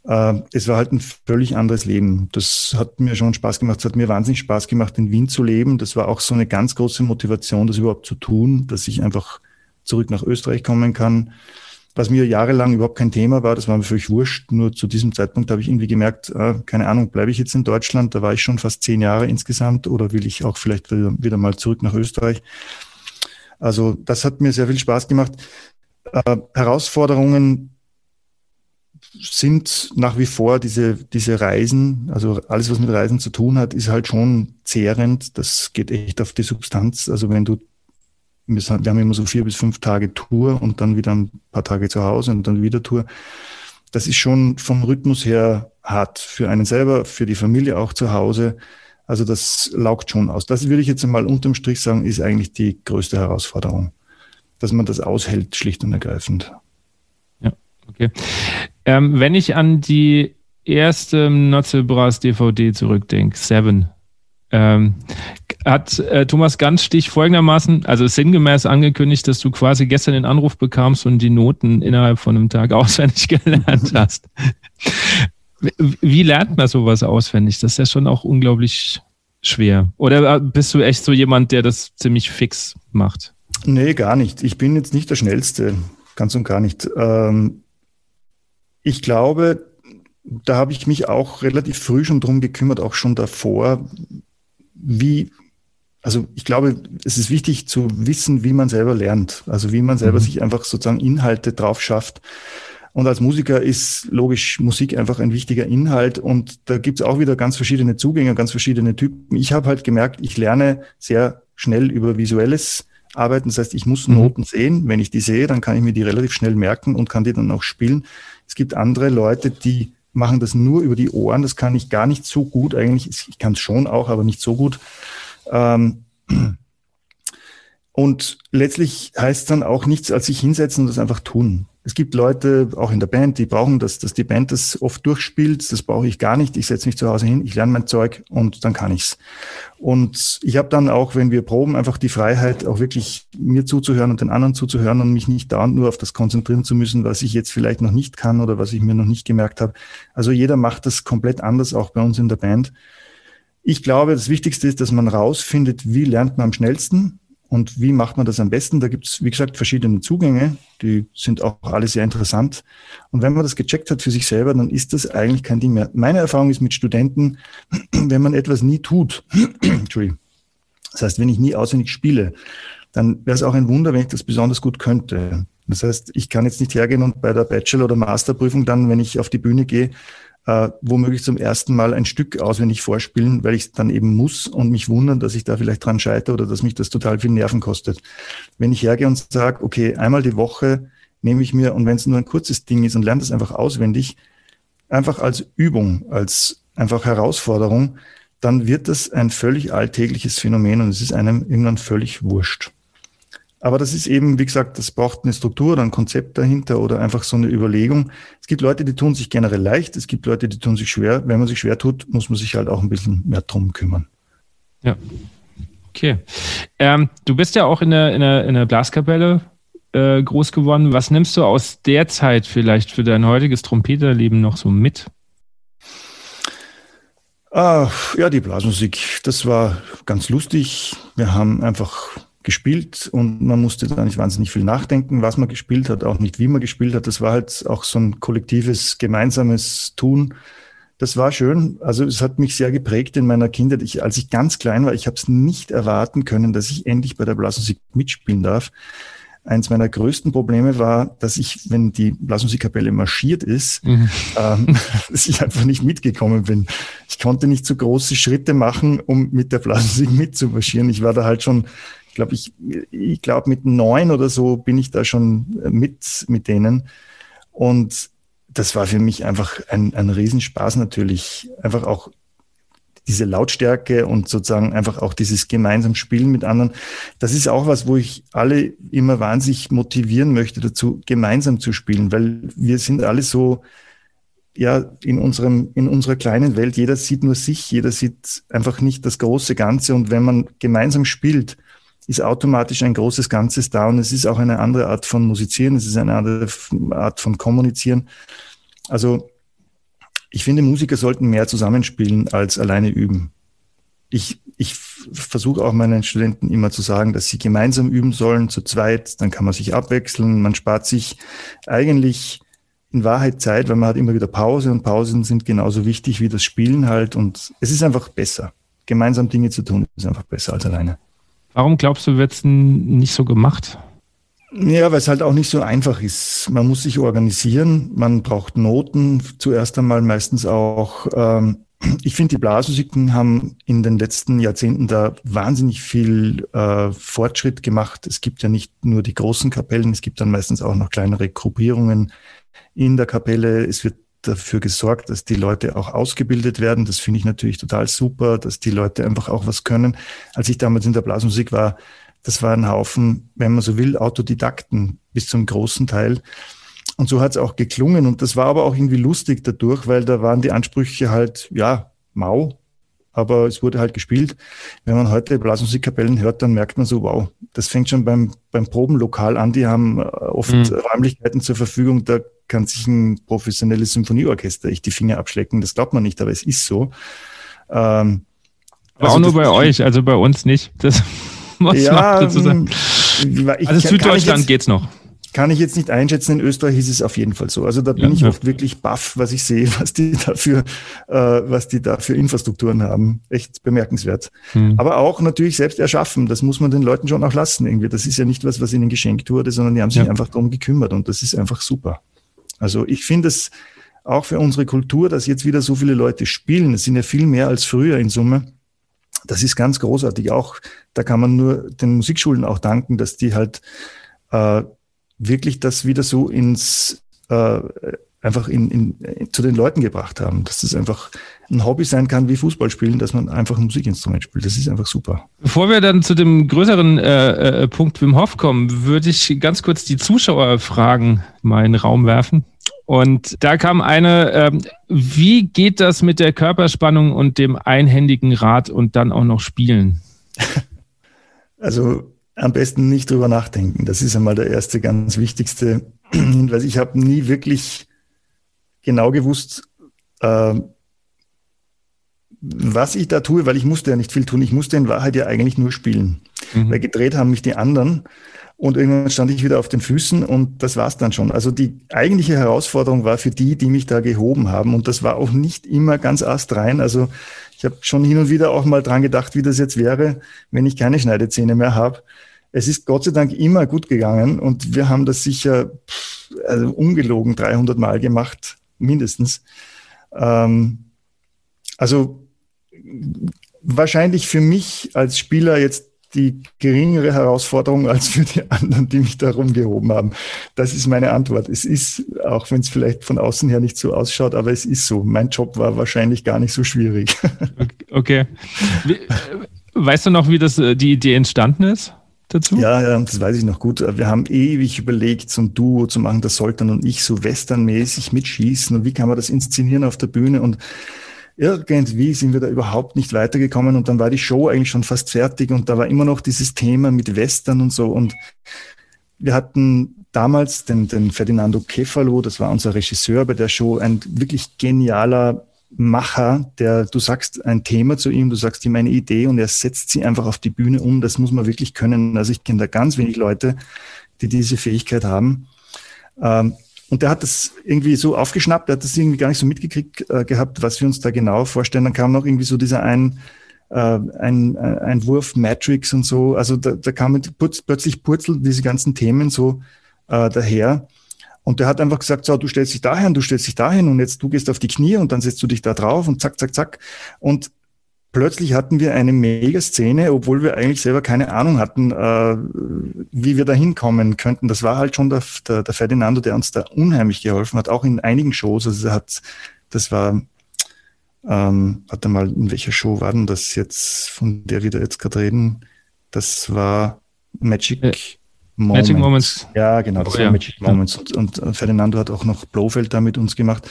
äh, es war halt ein völlig anderes Leben. Das hat mir schon Spaß gemacht. Es hat mir wahnsinnig Spaß gemacht, in Wien zu leben. Das war auch so eine ganz große Motivation, das überhaupt zu tun, dass ich einfach zurück nach Österreich kommen kann was mir jahrelang überhaupt kein Thema war, das war mir völlig wurscht. Nur zu diesem Zeitpunkt habe ich irgendwie gemerkt, äh, keine Ahnung, bleibe ich jetzt in Deutschland? Da war ich schon fast zehn Jahre insgesamt oder will ich auch vielleicht wieder, wieder mal zurück nach Österreich? Also das hat mir sehr viel Spaß gemacht. Äh, Herausforderungen sind nach wie vor diese, diese Reisen, also alles, was mit Reisen zu tun hat, ist halt schon zehrend. Das geht echt auf die Substanz. Also wenn du wir, haben immer so vier bis fünf Tage Tour und dann wieder ein paar Tage zu Hause und dann wieder Tour. Das ist schon vom Rhythmus her hart für einen selber, für die Familie auch zu Hause. Also das laugt schon aus. Das würde ich jetzt einmal unterm Strich sagen, ist eigentlich die größte Herausforderung, dass man das aushält, schlicht und ergreifend. Ja, okay. Ähm, wenn ich an die erste Notzelbras DVD zurückdenke, Seven, ähm, hat äh, Thomas Ganzstich folgendermaßen, also sinngemäß angekündigt, dass du quasi gestern den Anruf bekamst und die Noten innerhalb von einem Tag [LAUGHS] auswendig gelernt hast. Wie lernt man sowas auswendig? Das ist ja schon auch unglaublich schwer. Oder bist du echt so jemand, der das ziemlich fix macht? Nee, gar nicht. Ich bin jetzt nicht der Schnellste. Ganz und gar nicht. Ähm, ich glaube, da habe ich mich auch relativ früh schon drum gekümmert, auch schon davor, wie, also ich glaube, es ist wichtig zu wissen, wie man selber lernt, also wie man selber mhm. sich einfach sozusagen Inhalte drauf schafft. Und als Musiker ist logisch Musik einfach ein wichtiger Inhalt und da gibt es auch wieder ganz verschiedene Zugänge, ganz verschiedene Typen. Ich habe halt gemerkt, ich lerne sehr schnell über visuelles Arbeiten. Das heißt, ich muss mhm. Noten sehen. Wenn ich die sehe, dann kann ich mir die relativ schnell merken und kann die dann auch spielen. Es gibt andere Leute, die machen das nur über die Ohren. Das kann ich gar nicht so gut eigentlich. Ich kann es schon auch, aber nicht so gut. Ähm, [CLEARS THROAT] Und letztlich heißt dann auch nichts, als sich hinsetzen und das einfach tun. Es gibt Leute, auch in der Band, die brauchen das, dass die Band das oft durchspielt. Das brauche ich gar nicht. Ich setze mich zu Hause hin, ich lerne mein Zeug und dann kann ich's. Und ich habe dann auch, wenn wir proben, einfach die Freiheit, auch wirklich mir zuzuhören und den anderen zuzuhören und mich nicht dauernd nur auf das konzentrieren zu müssen, was ich jetzt vielleicht noch nicht kann oder was ich mir noch nicht gemerkt habe. Also jeder macht das komplett anders, auch bei uns in der Band. Ich glaube, das Wichtigste ist, dass man rausfindet, wie lernt man am schnellsten und wie macht man das am besten? Da gibt es, wie gesagt, verschiedene Zugänge, die sind auch alle sehr interessant. Und wenn man das gecheckt hat für sich selber, dann ist das eigentlich kein Ding mehr. Meine Erfahrung ist mit Studenten, [CLEARS THROAT] wenn man etwas nie tut, [CLEARS THROAT] das heißt, wenn ich nie auswendig spiele, dann wäre es auch ein Wunder, wenn ich das besonders gut könnte. Das heißt, ich kann jetzt nicht hergehen und bei der Bachelor- oder Masterprüfung dann, wenn ich auf die Bühne gehe, äh, womöglich zum ersten Mal ein Stück auswendig vorspielen, weil ich es dann eben muss und mich wundern, dass ich da vielleicht dran scheitere oder dass mich das total viel Nerven kostet. Wenn ich hergehe und sage, okay, einmal die Woche nehme ich mir, und wenn es nur ein kurzes Ding ist und lerne das einfach auswendig, einfach als Übung, als einfach Herausforderung, dann wird das ein völlig alltägliches Phänomen und es ist einem irgendwann völlig wurscht. Aber das ist eben, wie gesagt, das braucht eine Struktur oder ein Konzept dahinter oder einfach so eine Überlegung. Es gibt Leute, die tun sich generell leicht, es gibt Leute, die tun sich schwer. Wenn man sich schwer tut, muss man sich halt auch ein bisschen mehr drum kümmern. Ja. Okay. Ähm, du bist ja auch in der, in der, in der Blaskapelle äh, groß geworden. Was nimmst du aus der Zeit vielleicht für dein heutiges Trompeterleben noch so mit? Ah, ja, die Blasmusik, das war ganz lustig. Wir haben einfach gespielt und man musste da nicht wahnsinnig viel nachdenken, was man gespielt hat, auch nicht wie man gespielt hat. Das war halt auch so ein kollektives, gemeinsames Tun. Das war schön. Also es hat mich sehr geprägt in meiner Kindheit. Ich, als ich ganz klein war, ich habe es nicht erwarten können, dass ich endlich bei der Blasmusik mitspielen darf. Eins meiner größten Probleme war, dass ich, wenn die Blasmusikkapelle marschiert ist, mhm. [LAUGHS] ähm, dass ich einfach nicht mitgekommen bin. Ich konnte nicht so große Schritte machen, um mit der Blasmusik mitzumarschieren. Ich war da halt schon glaube ich, ich glaube mit neun oder so bin ich da schon mit mit denen und das war für mich einfach ein, ein Riesenspaß natürlich, einfach auch diese Lautstärke und sozusagen einfach auch dieses gemeinsam Spielen mit anderen. Das ist auch was, wo ich alle immer wahnsinnig motivieren möchte dazu, gemeinsam zu spielen, weil wir sind alle so, ja, in unserem, in unserer kleinen Welt. Jeder sieht nur sich, jeder sieht einfach nicht das große Ganze. Und wenn man gemeinsam spielt, ist automatisch ein großes Ganzes da und es ist auch eine andere Art von Musizieren, es ist eine andere Art von Kommunizieren. Also ich finde, Musiker sollten mehr zusammenspielen als alleine üben. Ich, ich versuche auch meinen Studenten immer zu sagen, dass sie gemeinsam üben sollen, zu zweit, dann kann man sich abwechseln, man spart sich eigentlich in Wahrheit Zeit, weil man hat immer wieder Pause und Pausen sind genauso wichtig wie das Spielen halt und es ist einfach besser. Gemeinsam Dinge zu tun ist einfach besser als alleine. Warum glaubst du, wird es nicht so gemacht? Ja, weil es halt auch nicht so einfach ist. Man muss sich organisieren, man braucht Noten, zuerst einmal meistens auch. Ähm, ich finde, die Blasmusiken haben in den letzten Jahrzehnten da wahnsinnig viel äh, Fortschritt gemacht. Es gibt ja nicht nur die großen Kapellen, es gibt dann meistens auch noch kleinere Gruppierungen in der Kapelle. Es wird dafür gesorgt, dass die Leute auch ausgebildet werden. Das finde ich natürlich total super, dass die Leute einfach auch was können. Als ich damals in der Blasmusik war, das war ein Haufen, wenn man so will, Autodidakten bis zum großen Teil. Und so hat es auch geklungen. Und das war aber auch irgendwie lustig dadurch, weil da waren die Ansprüche halt, ja, mau, aber es wurde halt gespielt. Wenn man heute Blasmusikkapellen hört, dann merkt man so, wow, das fängt schon beim, beim Probenlokal an. Die haben äh, oft mhm. Räumlichkeiten zur Verfügung, da kann sich ein professionelles Symphonieorchester echt die Finger abschlecken. Das glaubt man nicht, aber es ist so. Ähm, aber also auch nur bei euch, also bei uns nicht. Das [LAUGHS] muss ja, man dazu sagen. Ähm, also Süddeutschland geht's noch. Kann ich jetzt nicht einschätzen. In Österreich ist es auf jeden Fall so. Also da bin ja, ich ja. oft wirklich baff, was ich sehe, [LAUGHS] was die dafür, äh, was die da für Infrastrukturen haben. Echt bemerkenswert. Hm. Aber auch natürlich selbst erschaffen. Das muss man den Leuten schon auch lassen irgendwie. Das ist ja nicht was, was ihnen geschenkt wurde, sondern die haben sich ja. einfach darum gekümmert und das ist einfach super. Also ich finde es auch für unsere Kultur, dass jetzt wieder so viele Leute spielen. Es sind ja viel mehr als früher in Summe. Das ist ganz großartig. Auch da kann man nur den Musikschulen auch danken, dass die halt äh, wirklich das wieder so ins, äh, einfach in, in, zu den Leuten gebracht haben. Dass das einfach ein Hobby sein kann wie Fußball spielen, dass man einfach ein Musikinstrument spielt. Das ist einfach super. Bevor wir dann zu dem größeren äh, äh, Punkt Wim Hof kommen, würde ich ganz kurz die Zuschauerfragen mal in den Raum werfen. Und da kam eine, ähm, wie geht das mit der Körperspannung und dem einhändigen Rad und dann auch noch spielen? [LAUGHS] Also am besten nicht drüber nachdenken. Das ist einmal der erste ganz wichtigste [CLEARS THROAT] Hinweis. Ich habe nie wirklich genau gewusst, äh, was ich da tue, weil ich musste ja nicht viel tun. Ich musste in Wahrheit ja eigentlich nur spielen. Mhm. Weil gedreht haben mich die anderen. Und irgendwann stand ich wieder auf den Füßen und das war's dann schon. Also die eigentliche Herausforderung war für die, die mich da gehoben haben. Und das war auch nicht immer ganz astrein. Also ich habe schon hin und wieder auch mal dran gedacht, wie das jetzt wäre, wenn ich keine Schneidezähne mehr habe. Es ist Gott sei Dank immer gut gegangen und wir haben das sicher also ungelogen 300 Mal gemacht, mindestens. Ähm, also wahrscheinlich für mich als Spieler jetzt die geringere Herausforderung als für die anderen, die mich da rumgehoben haben. Das ist meine Antwort. Es ist, auch wenn es vielleicht von außen her nicht so ausschaut, aber es ist so. Mein Job war wahrscheinlich gar nicht so schwierig. [LAUGHS] Okay. Weißt du noch, wie das, äh, die Idee entstanden ist? Dazu? Ja, das weiß ich noch gut. Wir haben ewig überlegt, so ein Duo zu machen, das Soltan und ich so westernmäßig mitschießen. Und wie kann man das inszenieren auf der Bühne? Und irgendwie sind wir da überhaupt nicht weitergekommen. Und dann war die Show eigentlich schon fast fertig. Und da war immer noch dieses Thema mit Western und so. Und wir hatten damals den, den Ferdinando Kefalo, das war unser Regisseur bei der Show, ein wirklich genialer Macher, der, du sagst ein Thema zu ihm, du sagst ihm eine Idee und er setzt sie einfach auf die Bühne um. Das muss man wirklich können. Also ich kenne da ganz wenig Leute, die diese Fähigkeit haben. Ähm, und der hat das irgendwie so aufgeschnappt, der hat das irgendwie gar nicht so mitgekriegt äh, gehabt, was wir uns da genau vorstellen. Dann kam noch irgendwie so dieser ein, äh, ein, äh, ein Wurf Matrix und so. Also da, da kam putz, plötzlich purzeln diese ganzen Themen so daher. Und der hat einfach gesagt, so, du stellst dich dahin, du stellst dich dahin und jetzt du gehst auf die Knie und dann setzt du dich da drauf und zack, zack, zack. Und plötzlich hatten wir eine Mega-Szene, obwohl wir eigentlich selber keine Ahnung hatten, äh, wie wir da hinkommen könnten. Das war halt schon der, der, der, Ferdinando, der uns da unheimlich geholfen hat, auch in einigen Shows. Also er hat, das war, ähm, warte mal, in welcher Show war denn das jetzt, von der wir da jetzt gerade reden? Das war Magic. Moments. Magic Moments. Ja, genau, das oh, war ja. Magic Moments. Und, und Ferdinando hat auch noch Blofeld da mit uns gemacht.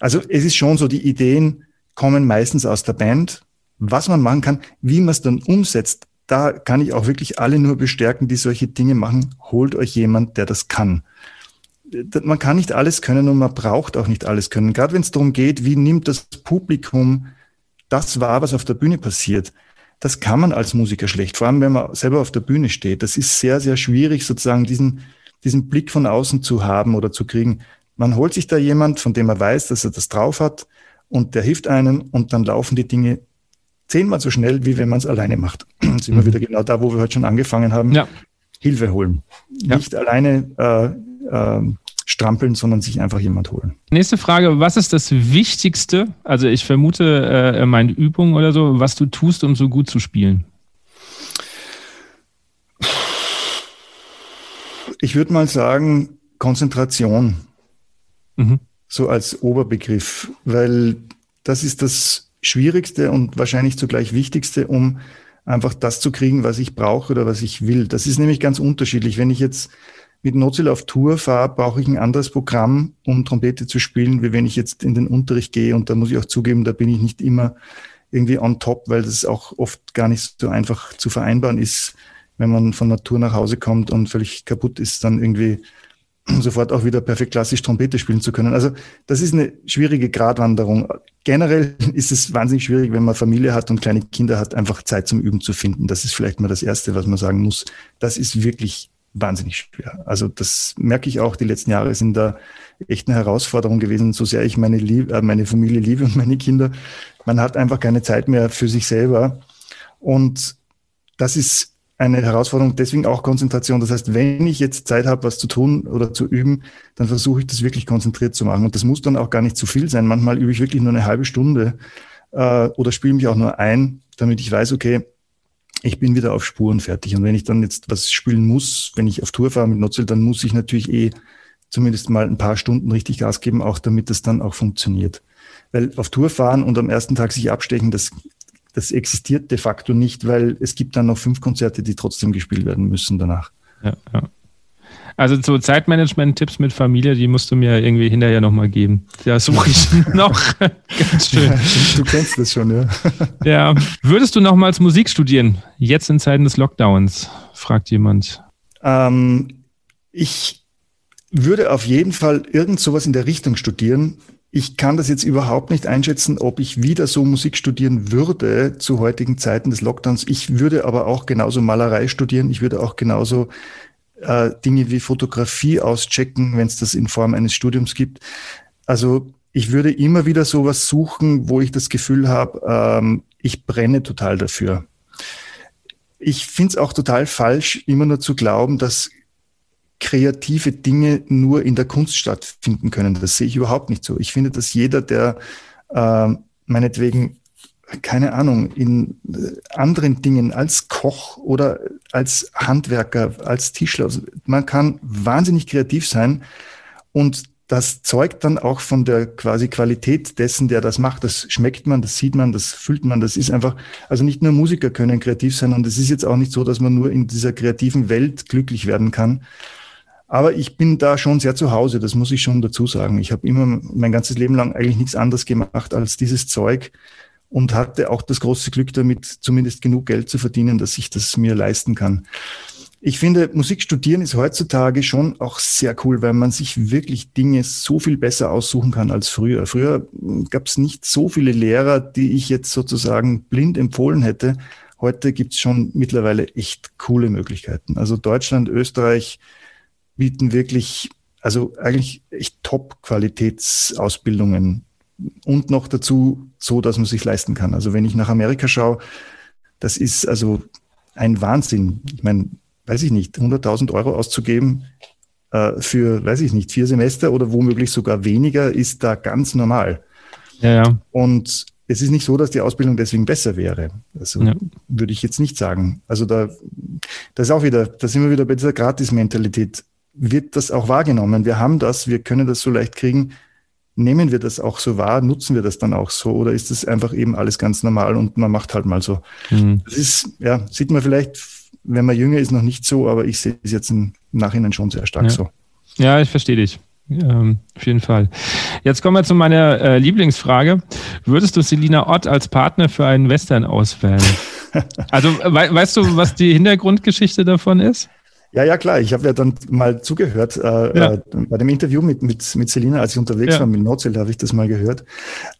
Also es ist schon so, die Ideen kommen meistens aus der Band was man machen kann, wie man es dann umsetzt, da kann ich auch wirklich alle nur bestärken, die solche Dinge machen. Holt euch jemand, der das kann. Man kann nicht alles können und man braucht auch nicht alles können. Gerade wenn es darum geht, wie nimmt das Publikum das wahr, was auf der Bühne passiert. Das kann man als Musiker schlecht, vor allem wenn man selber auf der Bühne steht. Das ist sehr, sehr schwierig, sozusagen diesen, diesen Blick von außen zu haben oder zu kriegen. Man holt sich da jemand, von dem man weiß, dass er das drauf hat und der hilft einem und dann laufen die Dinge zehnmal so schnell, wie wenn man es alleine macht. [CLEARS THROAT] sind mhm. wir wieder genau da, wo wir heute schon angefangen haben. Ja. Hilfe holen. Ja. Nicht alleine äh, äh, strampeln, sondern sich einfach jemand holen. Nächste Frage, was ist das Wichtigste, also ich vermute äh, meine Übung oder so, was du tust, um so gut zu spielen? Ich würde mal sagen, Konzentration. Mhm. So als Oberbegriff, weil das ist das Schwierigste und wahrscheinlich zugleich Wichtigste, um einfach das zu kriegen, was ich brauche oder was ich will. Das ist nämlich ganz unterschiedlich. Wenn ich jetzt mit Nozil auf Tour fahre, brauche ich ein anderes Programm, um Trompete zu spielen, wie wenn ich jetzt in den Unterricht gehe. Und da muss ich auch zugeben, da bin ich nicht immer irgendwie on top, weil das auch oft gar nicht so einfach zu vereinbaren ist, wenn man von Natur nach Hause kommt und völlig kaputt ist, dann irgendwie [CLEARS THROAT] sofort auch wieder perfekt klassisch Trompete spielen zu können. Also das ist eine schwierige Gratwanderung. Generell [LAUGHS] ist es wahnsinnig schwierig, wenn man Familie hat und kleine Kinder hat, einfach Zeit zum Üben zu finden. Das ist vielleicht mal das Erste, was man sagen muss. Das ist wirklich wahnsinnig schwer. Also das merke ich auch, die letzten Jahre sind da echt eine Herausforderung gewesen, so sehr ich meine, Liebe, äh, meine Familie liebe und meine Kinder. Man hat einfach keine Zeit mehr für sich selber. Und das ist eine Herausforderung, deswegen auch Konzentration. Das heißt, wenn ich jetzt Zeit habe, was zu tun oder zu üben, dann versuche ich das wirklich konzentriert zu machen. Und das muss dann auch gar nicht zu viel sein. Manchmal übe ich wirklich nur eine halbe Stunde äh, oder spiele mich auch nur ein, damit ich weiß, okay, ich bin wieder auf Spuren fertig. Und wenn ich dann jetzt was spielen muss, wenn ich auf Tour fahre mit Notzel, dann muss ich natürlich eh zumindest mal ein paar Stunden richtig Gas geben, auch damit das dann auch funktioniert. Weil auf Tour fahren und am ersten Tag sich abstechen, das, das existiert de facto nicht, weil es gibt dann noch fünf Konzerte, die trotzdem gespielt werden müssen danach. Ja, ja. Also so Zeitmanagement-Tipps mit Familie, die musst du mir irgendwie hinterher nochmal geben. Ja, suche ich [LAUGHS] noch. Ganz schön. Ja, du kennst das schon, ja. [LAUGHS] ja. Würdest du nochmals Musik studieren? Jetzt in Zeiten des Lockdowns, fragt jemand. Ähm, ich würde auf jeden Fall irgend sowas in der Richtung studieren. Ich kann das jetzt überhaupt nicht einschätzen, ob ich wieder so Musik studieren würde zu heutigen Zeiten des Lockdowns. Ich würde aber auch genauso Malerei studieren. Ich würde auch genauso äh, Dinge wie Fotografie auschecken, wenn es das in Form eines Studiums gibt. Also ich würde immer wieder sowas suchen, wo ich das Gefühl habe, ähm, ich brenne total dafür. Ich finde es auch total falsch, immer nur zu glauben, dass kreative Dinge nur in der Kunst stattfinden können. Das sehe ich überhaupt nicht so. Ich finde, dass jeder, der äh, meinetwegen keine Ahnung, in äh, anderen Dingen als Koch oder als Handwerker, als Tischler. Also man kann wahnsinnig kreativ sein und das zeugt dann auch von der quasi Qualität dessen, der das macht. Das schmeckt man, das sieht man, das fühlt man. Das ist einfach, also nicht nur Musiker können kreativ sein und es ist jetzt auch nicht so, dass man nur in dieser kreativen Welt glücklich werden kann. Aber ich bin da schon sehr zu Hause, das muss ich schon dazu sagen. Ich habe immer mein ganzes Leben lang eigentlich nichts anderes gemacht als dieses Zeug und hatte auch das große Glück damit, zumindest genug Geld zu verdienen, dass ich das mir leisten kann. Ich finde, Musik studieren ist heutzutage schon auch sehr cool, weil man sich wirklich Dinge so viel besser aussuchen kann als früher. Früher gab es nicht so viele Lehrer, die ich jetzt sozusagen blind empfohlen hätte. Heute gibt es schon mittlerweile echt coole Möglichkeiten. Also Deutschland, Österreich bieten wirklich, also eigentlich echt Top-Qualitätsausbildungen und noch dazu so, dass man sich leisten kann. Also wenn ich nach Amerika schaue, das ist also ein Wahnsinn. Ich meine, weiß ich nicht, 100.000 Euro auszugeben äh, für, weiß ich nicht, vier Semester oder womöglich sogar weniger, ist da ganz normal. Ja, ja. Und es ist nicht so, dass die Ausbildung deswegen besser wäre. Also ja. würde ich jetzt nicht sagen. Also da, das ist auch wieder, da sind wir wieder bei dieser Gratis-Mentalität. Wird das auch wahrgenommen? Wir haben das, wir können das so leicht kriegen nehmen wir das auch so wahr? Nutzen wir das dann auch so? Oder ist das einfach eben alles ganz normal und man macht halt mal so? Mhm. Das ist, ja, sieht man vielleicht, wenn man jünger ist, noch nicht so, aber ich sehe es jetzt im Nachhinein schon sehr stark ja. so. Ja, ich verstehe dich. Ähm, auf jeden Fall. Jetzt kommen wir zu meiner äh, Lieblingsfrage. Würdest du Selina Ott als Partner für einen Western auswählen? [LAUGHS] also we weißt du, was die Hintergrundgeschichte davon ist? Ja, ja, klar. Ich habe ja dann mal zugehört äh, ja. äh, bei dem Interview mit, mit, mit Selina, als ich unterwegs ja. war mit Nordseele, habe ich das mal gehört.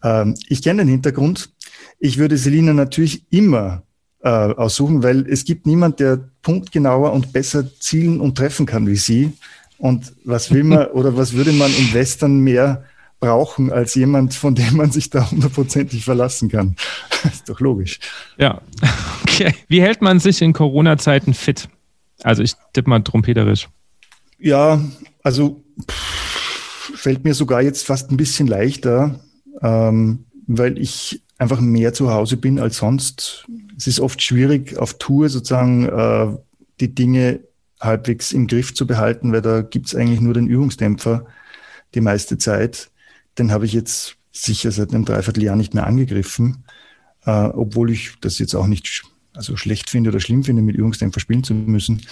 Ähm, ich kenne den Hintergrund. Ich würde Selina natürlich immer äh, aussuchen, weil es gibt niemand, der punktgenauer und besser zielen und treffen kann wie sie. Und was will man [LAUGHS] oder was würde man im Western mehr brauchen als jemand, von dem man sich da hundertprozentig verlassen kann? [LAUGHS] ist doch logisch. Ja, [LAUGHS] okay. Wie hält man sich in Corona-Zeiten fit? Also ich tippe mal trompeterisch. Ja, also pff, fällt mir sogar jetzt fast ein bisschen leichter, ähm, weil ich einfach mehr zu Hause bin als sonst. Es ist oft schwierig, auf Tour sozusagen äh, die Dinge halbwegs im Griff zu behalten, weil da gibt es eigentlich nur den Übungsdämpfer die meiste Zeit. Den habe ich jetzt sicher seit einem Dreivierteljahr nicht mehr angegriffen, äh, obwohl ich das jetzt auch nicht also schlecht finde oder schlimm finde, mit Übungsdämpfer spielen zu müssen.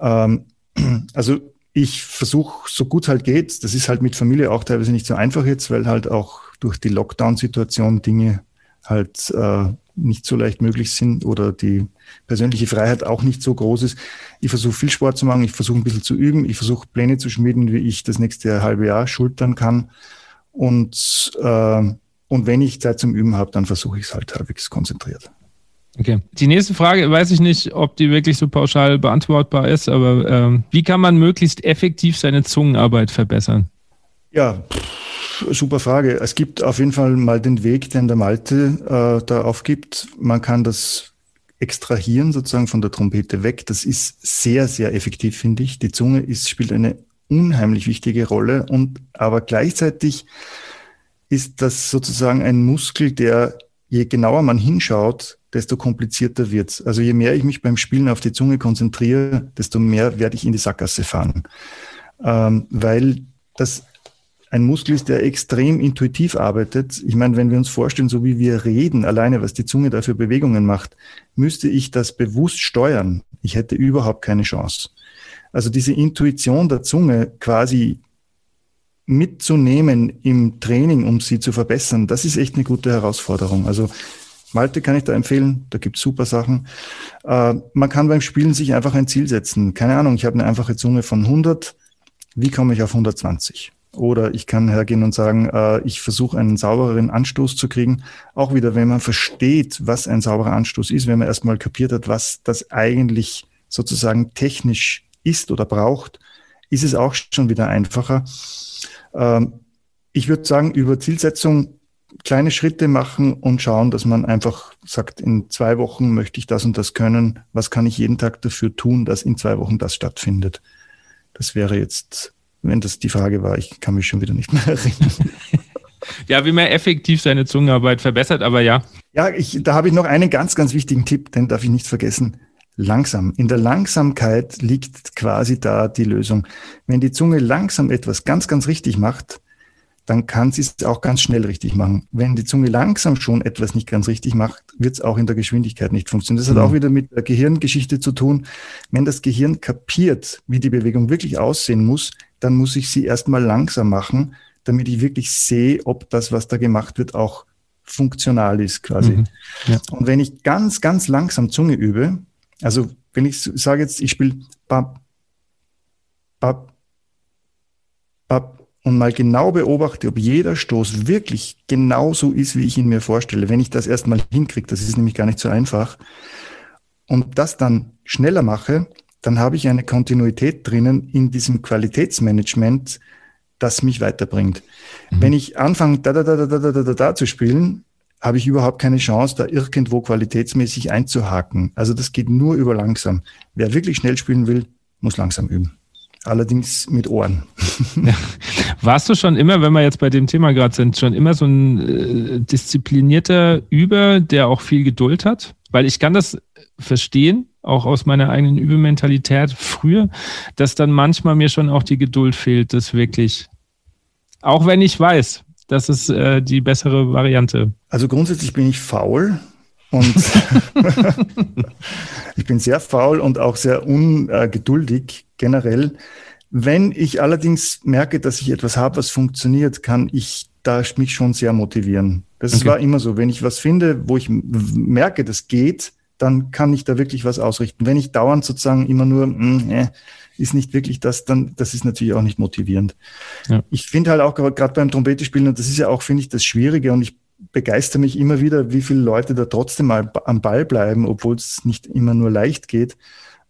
Ähm, [CLEARS THROAT] also ich versuche, so gut halt geht, das ist halt mit Familie auch teilweise nicht so einfach jetzt, weil halt auch durch die Lockdown-Situation Dinge halt äh, nicht so leicht möglich sind oder die persönliche Freiheit auch nicht so groß ist. Ich versuche viel Sport zu machen, ich versuche ein bisschen zu üben, ich versuche Pläne zu schmieden, wie ich das nächste halbe Jahr schultern kann. Und, äh, und wenn ich Zeit zum Üben habe, dann versuche ich es halt halbwegs konzentriert. Okay. Die nächste Frage, weiß ich nicht, ob die wirklich so pauschal beantwortbar ist, aber ähm, wie kann man möglichst effektiv seine Zungenarbeit verbessern? Ja, super Frage. Es gibt auf jeden Fall mal den Weg, den der Malte äh, da aufgibt. Man kann das extrahieren sozusagen von der Trompete weg. Das ist sehr, sehr effektiv, finde ich. Die Zunge ist, spielt eine unheimlich wichtige Rolle und aber gleichzeitig ist das sozusagen ein Muskel, der je genauer man hinschaut, desto komplizierter wird's. Also je mehr ich mich beim Spielen auf die Zunge konzentriere, desto mehr werde ich in die Sackgasse fahren. Ähm, weil das ein Muskel ist, der extrem intuitiv arbeitet. Ich meine, wenn wir uns vorstellen, so wie wir reden, alleine was die Zunge da für Bewegungen macht, müsste ich das bewusst steuern. Ich hätte überhaupt keine Chance. Also diese Intuition der Zunge quasi mitzunehmen im Training, um sie zu verbessern, das ist echt eine gute Herausforderung. Also Malte kann ich da empfehlen, da gibt's super Sachen. Äh, man kann beim Spielen sich einfach ein Ziel setzen. Keine Ahnung, ich habe eine einfache Zunge von 100, wie komme ich auf 120? Oder ich kann hergehen und sagen, äh, ich versuche einen saubereren Anstoß zu kriegen. Auch wieder, wenn man versteht, was ein sauberer Anstoß ist, wenn man erstmal kapiert hat, was das eigentlich sozusagen technisch ist oder braucht, ist es auch schon wieder einfacher. Ähm, ich würde sagen, über Zielsetzung kleine Schritte machen und schauen, dass man einfach sagt, in zwei Wochen möchte ich das und das können. Was kann ich jeden Tag dafür tun, dass in zwei Wochen das stattfindet? Das wäre jetzt, wenn das die Frage war, ich kann mich schon wieder nicht mehr [LAUGHS] erinnern. [LAUGHS] Ja, wie man effektiv seine Zungenarbeit verbessert, aber ja. Ja, ich, da habe ich noch einen ganz, ganz wichtigen Tipp, den darf ich nicht vergessen. Langsam. In der Langsamkeit liegt quasi da die Lösung. Wenn die Zunge langsam etwas ganz, ganz richtig macht, dann kann sie es auch ganz schnell richtig machen. Wenn die Zunge langsam schon etwas nicht ganz richtig macht, wird es auch in der Geschwindigkeit nicht funktionieren. Das mhm. hat auch wieder mit der Gehirngeschichte zu tun. Wenn das Gehirn kapiert, wie die Bewegung wirklich aussehen muss, dann muss ich sie erstmal langsam machen, damit ich wirklich sehe, ob das, was da gemacht wird, auch funktional ist quasi. Mhm. Ja. Und wenn ich ganz, ganz langsam Zunge übe, also wenn ich sage jetzt, ich spiele bap, bap, bap, und mal genau beobachte, ob jeder Stoß wirklich genauso ist, wie ich ihn mir vorstelle. Wenn ich das erstmal hinkriege, das ist nämlich gar nicht so einfach, und das dann schneller mache, dann habe ich eine Kontinuität drinnen in diesem Qualitätsmanagement, das mich weiterbringt. Mhm. Wenn ich anfange, da, da, da, da, da, da, da, da zu spielen, habe ich überhaupt keine Chance, da irgendwo qualitätsmäßig einzuhaken. Also das geht nur über langsam. Wer wirklich schnell spielen will, muss langsam üben allerdings mit Ohren. Ja. Warst du schon immer, wenn wir jetzt bei dem Thema gerade sind, schon immer so ein äh, disziplinierter Über, der auch viel Geduld hat? Weil ich kann das verstehen, auch aus meiner eigenen Übementalität früher, dass dann manchmal mir schon auch die Geduld fehlt, das wirklich, auch wenn ich weiß, das ist äh, die bessere Variante. Also grundsätzlich bin ich faul. Und [LAUGHS] ich bin sehr faul und auch sehr ungeduldig generell. Wenn ich allerdings merke, dass ich etwas habe, was funktioniert, kann ich da mich schon sehr motivieren. Das okay. war immer so. Wenn ich was finde, wo ich merke, das geht, dann kann ich da wirklich was ausrichten. Wenn ich dauernd sozusagen immer nur, mh, äh, ist nicht wirklich das, dann, das ist natürlich auch nicht motivierend. Ja. Ich finde halt auch gerade beim Trompete spielen, und das ist ja auch, finde ich, das Schwierige, und ich begeistere mich immer wieder, wie viele Leute da trotzdem mal am Ball bleiben, obwohl es nicht immer nur leicht geht.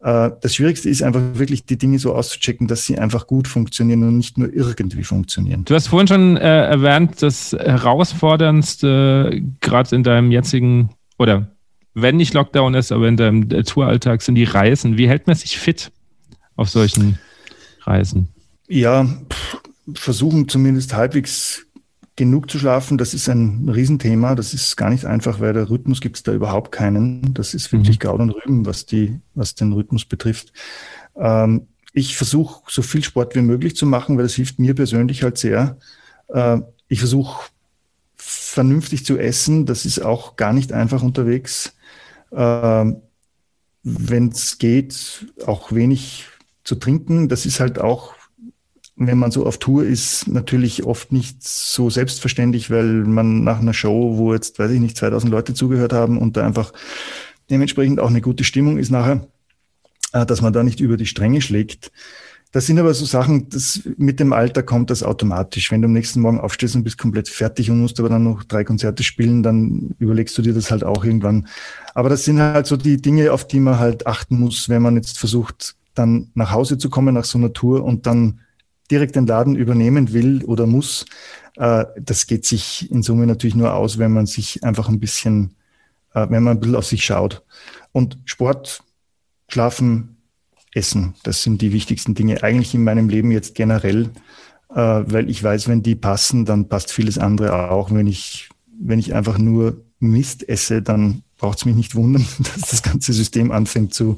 Äh, das Schwierigste ist einfach wirklich die Dinge so auszuchecken, dass sie einfach gut funktionieren und nicht nur irgendwie funktionieren. Du hast vorhin schon äh, erwähnt, das herausforderndste gerade in deinem jetzigen oder wenn nicht Lockdown ist, aber in deinem äh, Touralltag sind die Reisen. Wie hält man sich fit auf solchen Reisen? Ja, pff, versuchen zumindest halbwegs genug zu schlafen, das ist ein Riesenthema. Das ist gar nicht einfach, weil der Rhythmus gibt es da überhaupt keinen. Das ist wirklich mhm. Gaul und Rüben, was, die, was den Rhythmus betrifft. Ähm, ich versuche so viel Sport wie möglich zu machen, weil das hilft mir persönlich halt sehr. Äh, ich versuche vernünftig zu essen. Das ist auch gar nicht einfach unterwegs. Äh, Wenn es geht, auch wenig zu trinken. Das ist halt auch wenn man so auf Tour ist, natürlich oft nicht so selbstverständlich, weil man nach einer Show, wo jetzt, weiß ich nicht, 2000 Leute zugehört haben und da einfach dementsprechend auch eine gute Stimmung ist nachher, äh, dass man da nicht über die Stränge schlägt. Das sind aber so Sachen, das mit dem Alter kommt das automatisch. Wenn du am nächsten Morgen aufstehst und bist komplett fertig und musst aber dann noch drei Konzerte spielen, dann überlegst du dir das halt auch irgendwann. Aber das sind halt so die Dinge, auf die man halt achten muss, wenn man jetzt versucht, dann nach Hause zu kommen nach so einer Tour und dann direkt den Laden übernehmen will oder muss, äh, das geht sich in Summe natürlich nur aus, wenn man sich einfach ein bisschen, äh, wenn man ein bisschen auf sich schaut. Und Sport, Schlafen, Essen, das sind die wichtigsten Dinge eigentlich in meinem Leben jetzt generell, äh, weil ich weiß, wenn die passen, dann passt vieles andere auch. Wenn ich, wenn ich einfach nur Mist esse, dann braucht es mich nicht wundern, [LAUGHS] dass das ganze System anfängt zu,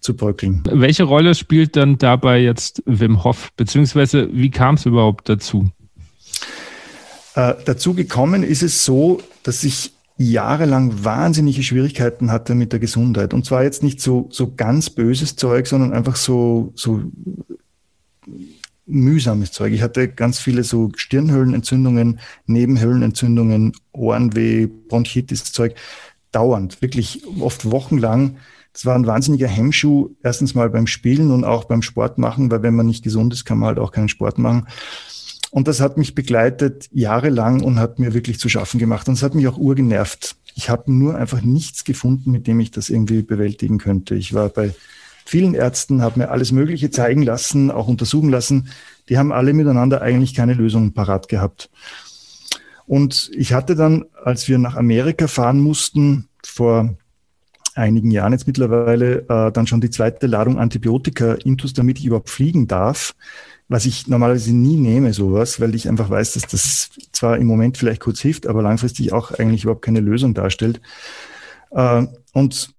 zu bröckeln. Welche Rolle spielt dann dabei jetzt Wim Hof, beziehungsweise wie kam es überhaupt dazu? Äh, dazu gekommen ist es so, dass ich jahrelang wahnsinnige Schwierigkeiten hatte mit der Gesundheit. Und zwar jetzt nicht so, so ganz böses Zeug, sondern einfach so, so mühsames Zeug. Ich hatte ganz viele so Stirnhöhlenentzündungen, Nebenhöhlenentzündungen, Ohrenweh, Bronchitis, Zeug. Dauernd, wirklich oft wochenlang. Das war ein wahnsinniger Hemmschuh, erstens mal beim Spielen und auch beim Sport machen, weil wenn man nicht gesund ist, kann man halt auch keinen Sport machen. Und das hat mich begleitet jahrelang und hat mir wirklich zu schaffen gemacht. Und es hat mich auch urgenervt. Ich habe nur einfach nichts gefunden, mit dem ich das irgendwie bewältigen könnte. Ich war bei vielen Ärzten, habe mir alles Mögliche zeigen lassen, auch untersuchen lassen. Die haben alle miteinander eigentlich keine Lösung parat gehabt. Und ich hatte dann, als wir nach Amerika fahren mussten, vor einigen Jahren jetzt mittlerweile, äh, dann schon die zweite Ladung Antibiotika intus, damit ich überhaupt fliegen darf was ich normalerweise nie nehme, sowas, weil ich einfach weiß, dass das zwar im Moment vielleicht kurz hilft, aber langfristig auch eigentlich überhaupt keine Lösung darstellt. Äh, und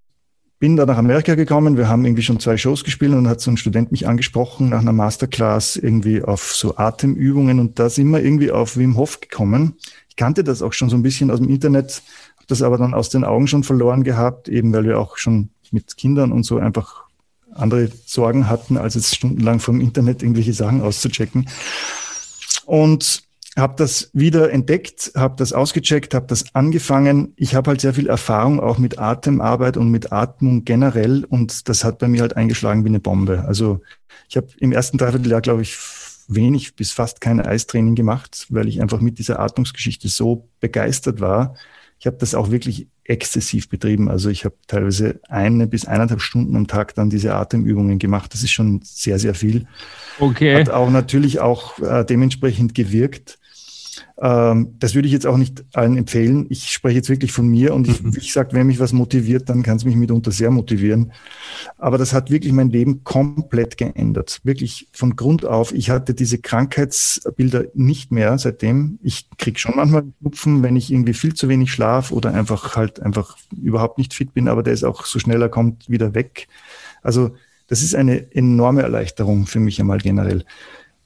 bin da nach Amerika gekommen. Wir haben irgendwie schon zwei Shows gespielt und dann hat so ein Student mich angesprochen nach einer Masterclass irgendwie auf so Atemübungen und da sind wir irgendwie auf Wim Hof gekommen. Ich kannte das auch schon so ein bisschen aus dem Internet, habe das aber dann aus den Augen schon verloren gehabt, eben weil wir auch schon mit Kindern und so einfach andere Sorgen hatten, als jetzt stundenlang vom Internet irgendwelche Sachen auszuchecken. Und habe das wieder entdeckt, habe das ausgecheckt, habe das angefangen. Ich habe halt sehr viel Erfahrung auch mit Atemarbeit und mit Atmung generell und das hat bei mir halt eingeschlagen wie eine Bombe. Also ich habe im ersten Dreivierteljahr, glaube ich, wenig bis fast kein Eistraining gemacht, weil ich einfach mit dieser Atmungsgeschichte so begeistert war. Ich habe das auch wirklich exzessiv betrieben. Also ich habe teilweise eine bis eineinhalb Stunden am Tag dann diese Atemübungen gemacht. Das ist schon sehr, sehr viel. Okay. Hat auch natürlich auch äh, dementsprechend gewirkt. Ähm, das würde ich jetzt auch nicht allen empfehlen. Ich spreche jetzt wirklich von mir und ich, mhm. ich sage, wenn mich was motiviert, dann kann es mich mitunter sehr motivieren. Aber das hat wirklich mein Leben komplett geändert. Wirklich von Grund auf. Ich hatte diese Krankheitsbilder nicht mehr seitdem. Ich kriege schon manchmal Schnupfen, wenn ich irgendwie viel zu wenig schlaf oder einfach halt einfach überhaupt nicht fit bin, aber der ist auch so schnell er kommt wieder weg. Also das ist eine enorme Erleichterung für mich einmal generell.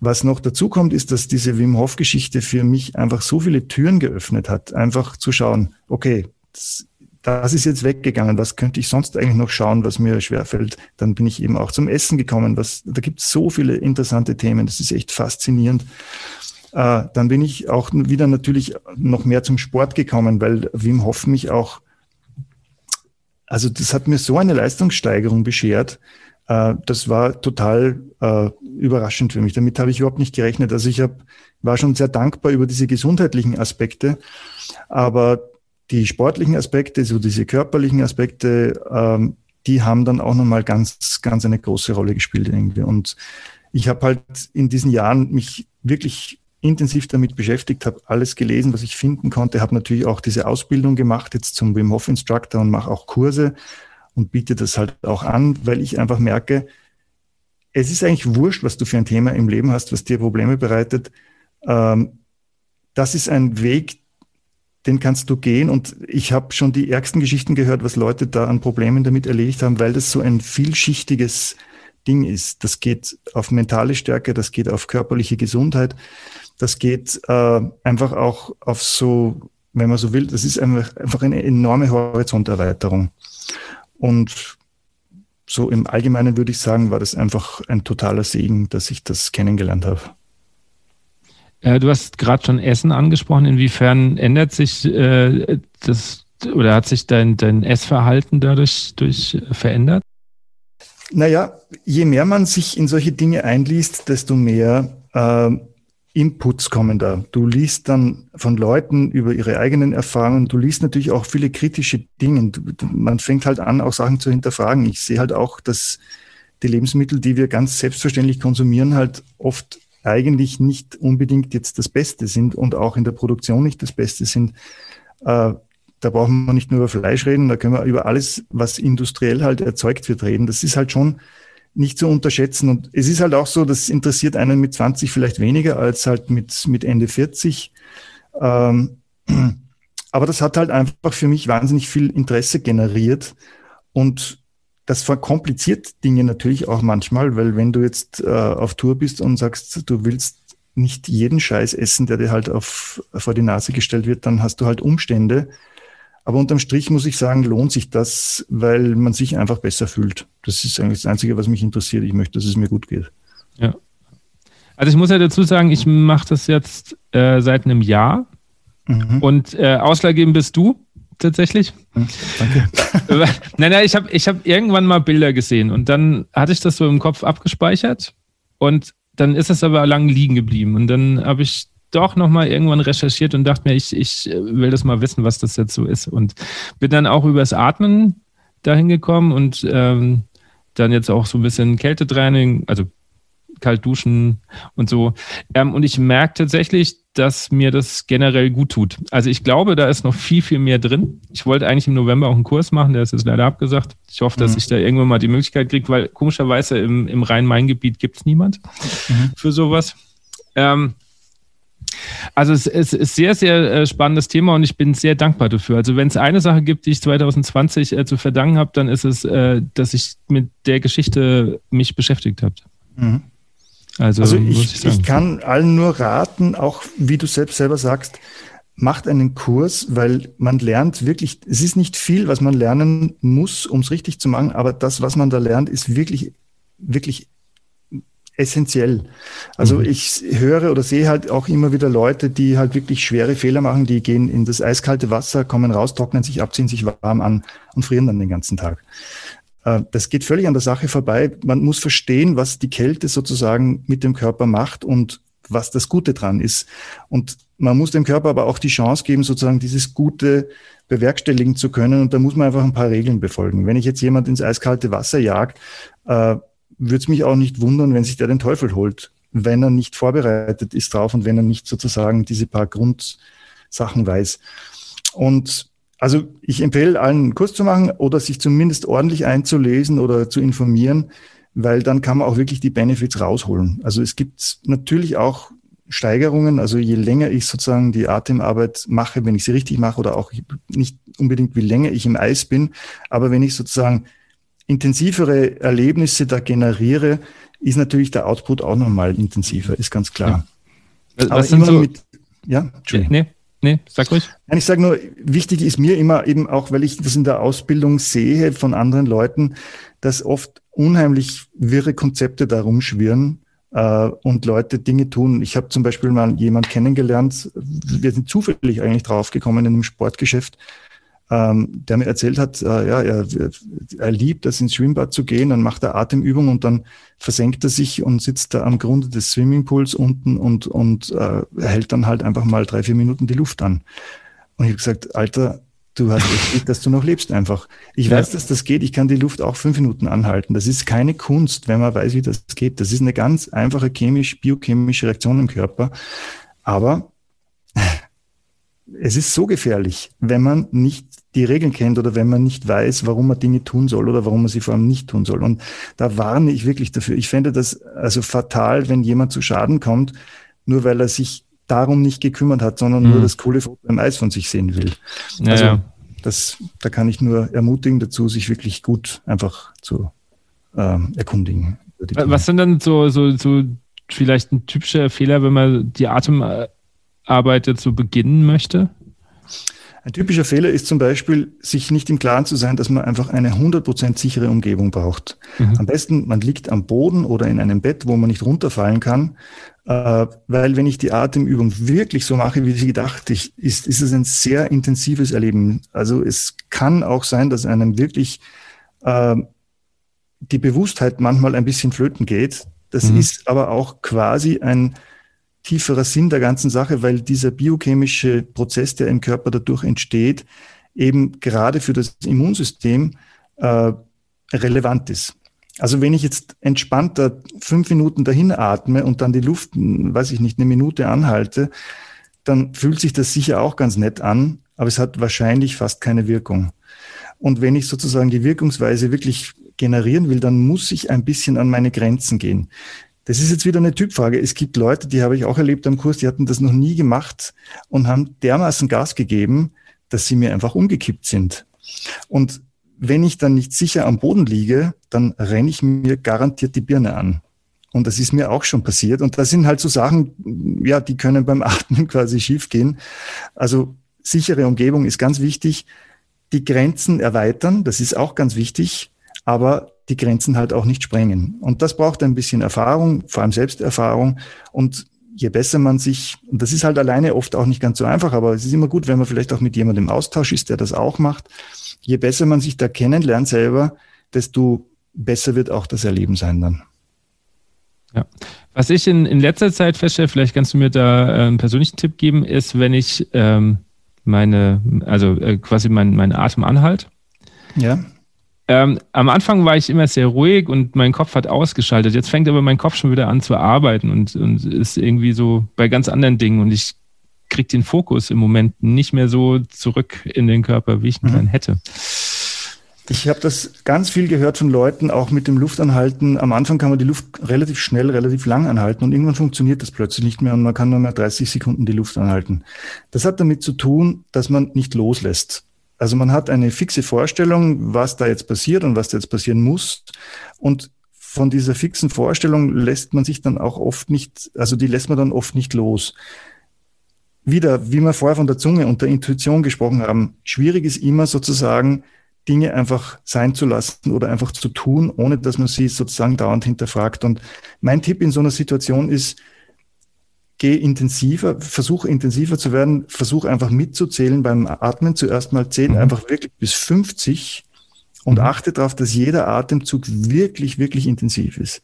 Was noch dazu kommt, ist, dass diese Wim Hof Geschichte für mich einfach so viele Türen geöffnet hat, einfach zu schauen, okay, das, das ist jetzt weggegangen, was könnte ich sonst eigentlich noch schauen, was mir schwerfällt. Dann bin ich eben auch zum Essen gekommen. Was, da gibt es so viele interessante Themen, das ist echt faszinierend. Äh, dann bin ich auch wieder natürlich noch mehr zum Sport gekommen, weil Wim Hof mich auch, also das hat mir so eine Leistungssteigerung beschert, das war total äh, überraschend für mich. Damit habe ich überhaupt nicht gerechnet. Also ich war schon sehr dankbar über diese gesundheitlichen Aspekte, aber die sportlichen Aspekte, so diese körperlichen Aspekte, ähm, die haben dann auch nochmal ganz, ganz eine große Rolle gespielt irgendwie. Und ich habe halt in diesen Jahren mich wirklich intensiv damit beschäftigt, habe alles gelesen, was ich finden konnte, habe natürlich auch diese Ausbildung gemacht jetzt zum Wim Hof Instructor und mache auch Kurse und biete das halt auch an, weil ich einfach merke, es ist eigentlich wurscht, was du für ein Thema im Leben hast, was dir Probleme bereitet. Ähm, das ist ein Weg, den kannst du gehen. Und ich habe schon die ärgsten Geschichten gehört, was Leute da an Problemen damit erledigt haben, weil das so ein vielschichtiges Ding ist. Das geht auf mentale Stärke, das geht auf körperliche Gesundheit, das geht äh, einfach auch auf so, wenn man so will, das ist einfach, einfach eine enorme Horizonterweiterung. Und so im Allgemeinen würde ich sagen, war das einfach ein totaler Segen, dass ich das kennengelernt habe. Äh, du hast gerade schon Essen angesprochen. Inwiefern ändert sich äh, das oder hat sich dein, dein Essverhalten dadurch durch verändert? Naja, je mehr man sich in solche Dinge einliest, desto mehr äh, Inputs kommen da. Du liest dann von Leuten über ihre eigenen Erfahrungen. Du liest natürlich auch viele kritische Dinge. Du, man fängt halt an, auch Sachen zu hinterfragen. Ich sehe halt auch, dass die Lebensmittel, die wir ganz selbstverständlich konsumieren, halt oft eigentlich nicht unbedingt jetzt das Beste sind und auch in der Produktion nicht das Beste sind. Äh, da brauchen wir nicht nur über Fleisch reden, da können wir über alles, was industriell halt erzeugt wird, reden. Das ist halt schon nicht zu unterschätzen. Und es ist halt auch so, das interessiert einen mit 20 vielleicht weniger als halt mit, mit Ende 40. Ähm, aber das hat halt einfach für mich wahnsinnig viel Interesse generiert und das verkompliziert Dinge natürlich auch manchmal, weil wenn du jetzt äh, auf Tour bist und sagst, du willst nicht jeden Scheiß essen, der dir halt auf, vor die Nase gestellt wird, dann hast du halt Umstände. Aber unterm Strich muss ich sagen, lohnt sich das, weil man sich einfach besser fühlt. Das ist eigentlich das Einzige, was mich interessiert. Ich möchte, dass es mir gut geht. Ja. Also ich muss ja dazu sagen, ich mache das jetzt äh, seit einem Jahr mhm. und äh, ausschlaggebend bist du tatsächlich. Mhm, danke. [LAUGHS] nein, nein, ich habe ich hab irgendwann mal Bilder gesehen und dann hatte ich das so im Kopf abgespeichert und dann ist es aber lang liegen geblieben. Und dann habe ich doch nochmal irgendwann recherchiert und dachte mir, ich, ich will das mal wissen, was das jetzt so ist. Und bin dann auch übers Atmen dahin gekommen und ähm, dann jetzt auch so ein bisschen Kältetraining, also kalt duschen und so. Ähm, und ich merke tatsächlich, dass mir das generell gut tut. Also ich glaube, da ist noch viel, viel mehr drin. Ich wollte eigentlich im November auch einen Kurs machen, der ist jetzt leider abgesagt. Ich hoffe, dass mhm. ich da irgendwann mal die Möglichkeit kriege, weil komischerweise im, im Rhein-Main-Gebiet gibt es niemand mhm. für sowas. Ähm, also es, es, ist sehr, sehr äh, spannendes Thema und ich bin sehr dankbar dafür. Also wenn es eine Sache gibt, die ich 2020 äh, zu verdanken habe, dann ist es, äh, dass ich mit der Geschichte mich beschäftigt habe. Mhm. Also, also ich, ich, ich, kann allen nur raten, auch wie du selbst selber sagst, macht einen Kurs, weil man lernt wirklich, es ist nicht viel, was man lernen muss, um es richtig zu machen, aber das, was man da lernt, ist wirklich, wirklich essentiell. Also mhm. ich höre oder sehe halt auch immer wieder Leute, die halt wirklich schwere Fehler machen, die gehen in das eiskalte Wasser, kommen raus, trocknen sich ab, ziehen sich warm an und frieren dann den ganzen Tag. Äh, das geht völlig an der Sache vorbei. Man muss verstehen, was die Kälte sozusagen mit dem Körper macht und was das Gute dran ist. Und man muss dem Körper aber auch die Chance geben, sozusagen dieses Gute bewerkstelligen zu können. Und da muss man einfach ein paar Regeln befolgen. Wenn ich jetzt jemand ins eiskalte Wasser jag, äh, würde es mich auch nicht wundern, wenn sich der den Teufel holt, wenn er nicht vorbereitet ist drauf und wenn er nicht sozusagen diese paar Grundsachen weiß. Und also ich empfehle allen einen Kurs zu machen oder sich zumindest ordentlich einzulesen oder zu informieren, weil dann kann man auch wirklich die Benefits rausholen. Also es gibt natürlich auch Steigerungen, also je länger ich sozusagen die Atemarbeit mache, wenn ich sie richtig mache oder auch nicht unbedingt wie länger ich im Eis bin, aber wenn ich sozusagen intensivere Erlebnisse da generiere, ist natürlich der Output auch nochmal intensiver, ist ganz klar. Ja. Was aber immer so mit, ja, Nee, Nee, sag ruhig. Nein, ich sage nur, wichtig ist mir immer eben auch, weil ich das in der Ausbildung sehe von anderen Leuten, dass oft unheimlich wirre Konzepte da rumschwirren äh, und Leute Dinge tun. Ich habe zum Beispiel mal jemand kennengelernt, wir sind zufällig eigentlich draufgekommen in einem Sportgeschäft, ähm, der mir erzählt hat, äh, ja, er, er liebt es, ins Schwimmbad zu gehen, dann macht er Atemübungen und dann versenkt er sich und sitzt da am Grunde des Swimmingpools unten und, und äh, hält dann halt einfach mal drei, vier Minuten die Luft an. Und ich habe gesagt, Alter, du hast echt Glück, dass du noch lebst einfach. Ich ja. weiß, dass das geht. Ich kann die Luft auch fünf Minuten anhalten. Das ist keine Kunst, wenn man weiß, wie das geht. Das ist eine ganz einfache chemisch, biochemische Reaktion im Körper. Aber es ist so gefährlich, wenn man nicht die Regeln kennt oder wenn man nicht weiß, warum man Dinge tun soll oder warum man sie vor allem nicht tun soll. Und da warne ich wirklich dafür. Ich fände das also fatal, wenn jemand zu Schaden kommt, nur weil er sich darum nicht gekümmert hat, sondern mhm. nur das coole Foto im Eis von sich sehen will. Ja, also das, da kann ich nur ermutigen dazu, sich wirklich gut einfach zu ähm, erkundigen. Was sind dann so, so, so vielleicht ein typischer Fehler, wenn man die Atemarbeit jetzt so beginnen möchte? Ein typischer Fehler ist zum Beispiel, sich nicht im Klaren zu sein, dass man einfach eine 100% sichere Umgebung braucht. Mhm. Am besten, man liegt am Boden oder in einem Bett, wo man nicht runterfallen kann, äh, weil wenn ich die Atemübung wirklich so mache, wie sie gedacht ist, ist es ein sehr intensives Erleben. Also es kann auch sein, dass einem wirklich äh, die Bewusstheit manchmal ein bisschen flöten geht. Das mhm. ist aber auch quasi ein tieferer Sinn der ganzen Sache, weil dieser biochemische Prozess, der im Körper dadurch entsteht, eben gerade für das Immunsystem äh, relevant ist. Also wenn ich jetzt entspannter fünf Minuten dahin atme und dann die Luft, weiß ich nicht, eine Minute anhalte, dann fühlt sich das sicher auch ganz nett an, aber es hat wahrscheinlich fast keine Wirkung. Und wenn ich sozusagen die Wirkungsweise wirklich generieren will, dann muss ich ein bisschen an meine Grenzen gehen. Das ist jetzt wieder eine Typfrage. Es gibt Leute, die habe ich auch erlebt am Kurs, die hatten das noch nie gemacht und haben dermaßen Gas gegeben, dass sie mir einfach umgekippt sind. Und wenn ich dann nicht sicher am Boden liege, dann renne ich mir garantiert die Birne an. Und das ist mir auch schon passiert. Und das sind halt so Sachen, ja, die können beim [LAUGHS] Atmen quasi schiefgehen. Also sichere Umgebung ist ganz wichtig. Die Grenzen erweitern, das ist auch ganz wichtig, aber die Grenzen halt auch nicht sprengen. Und das braucht ein bisschen Erfahrung, vor allem Selbsterfahrung. Und je besser man sich, und das ist halt alleine oft auch nicht ganz so einfach, aber es ist immer gut, wenn man vielleicht auch mit jemandem im Austausch ist, der das auch macht. Je besser man sich da kennenlernt selber, desto besser wird auch das Erleben sein dann. Ja. Was ich in, in letzter Zeit feststelle, vielleicht kannst du mir da äh, einen persönlichen Tipp geben, ist, wenn ich ähm, meine, also äh, quasi meinen mein Atem anhalt. Ja. Ähm, am Anfang war ich immer sehr ruhig und mein Kopf hat ausgeschaltet. Jetzt fängt aber mein Kopf schon wieder an zu arbeiten und, und ist irgendwie so bei ganz anderen Dingen und ich kriege den Fokus im Moment nicht mehr so zurück in den Körper, wie ich ihn mhm. hätte. Ich habe das ganz viel gehört von Leuten, auch mit dem Luftanhalten. Am Anfang kann man die Luft relativ schnell, relativ lang anhalten und irgendwann funktioniert das plötzlich nicht mehr und man kann nur mehr 30 Sekunden die Luft anhalten. Das hat damit zu tun, dass man nicht loslässt. Also man hat eine fixe Vorstellung, was da jetzt passiert und was da jetzt passieren muss. Und von dieser fixen Vorstellung lässt man sich dann auch oft nicht, also die lässt man dann oft nicht los. Wieder, wie wir vorher von der Zunge und der Intuition gesprochen haben, schwierig ist immer sozusagen, Dinge einfach sein zu lassen oder einfach zu tun, ohne dass man sie sozusagen dauernd hinterfragt. Und mein Tipp in so einer Situation ist, geh intensiver, versuch intensiver zu werden, versuch einfach mitzuzählen beim Atmen. Zuerst mal zähl mhm. einfach wirklich bis 50 und mhm. achte darauf, dass jeder Atemzug wirklich, wirklich intensiv ist.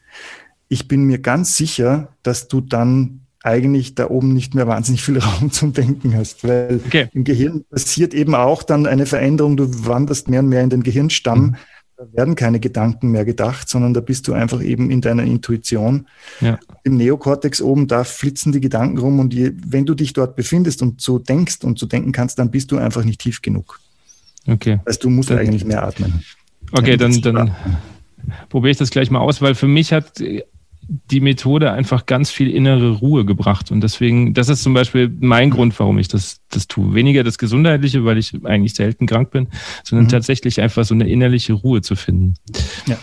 Ich bin mir ganz sicher, dass du dann eigentlich da oben nicht mehr wahnsinnig viel [LAUGHS] Raum zum Denken hast, weil okay. im Gehirn passiert eben auch dann eine Veränderung, du wanderst mehr und mehr in den Gehirnstamm, mhm. Da werden keine Gedanken mehr gedacht, sondern da bist du einfach eben in deiner Intuition. Ja. Im Neokortex oben, da flitzen die Gedanken rum und je, wenn du dich dort befindest und so denkst und so denken kannst, dann bist du einfach nicht tief genug. Okay. Also du musst dann, eigentlich mehr atmen. Okay, dann, dann probiere ich das gleich mal aus, weil für mich hat die Methode einfach ganz viel innere Ruhe gebracht. Und deswegen, das ist zum Beispiel mein Grund, warum ich das, das tue. Weniger das Gesundheitliche, weil ich eigentlich selten krank bin, sondern mhm. tatsächlich einfach so eine innerliche Ruhe zu finden. Ja.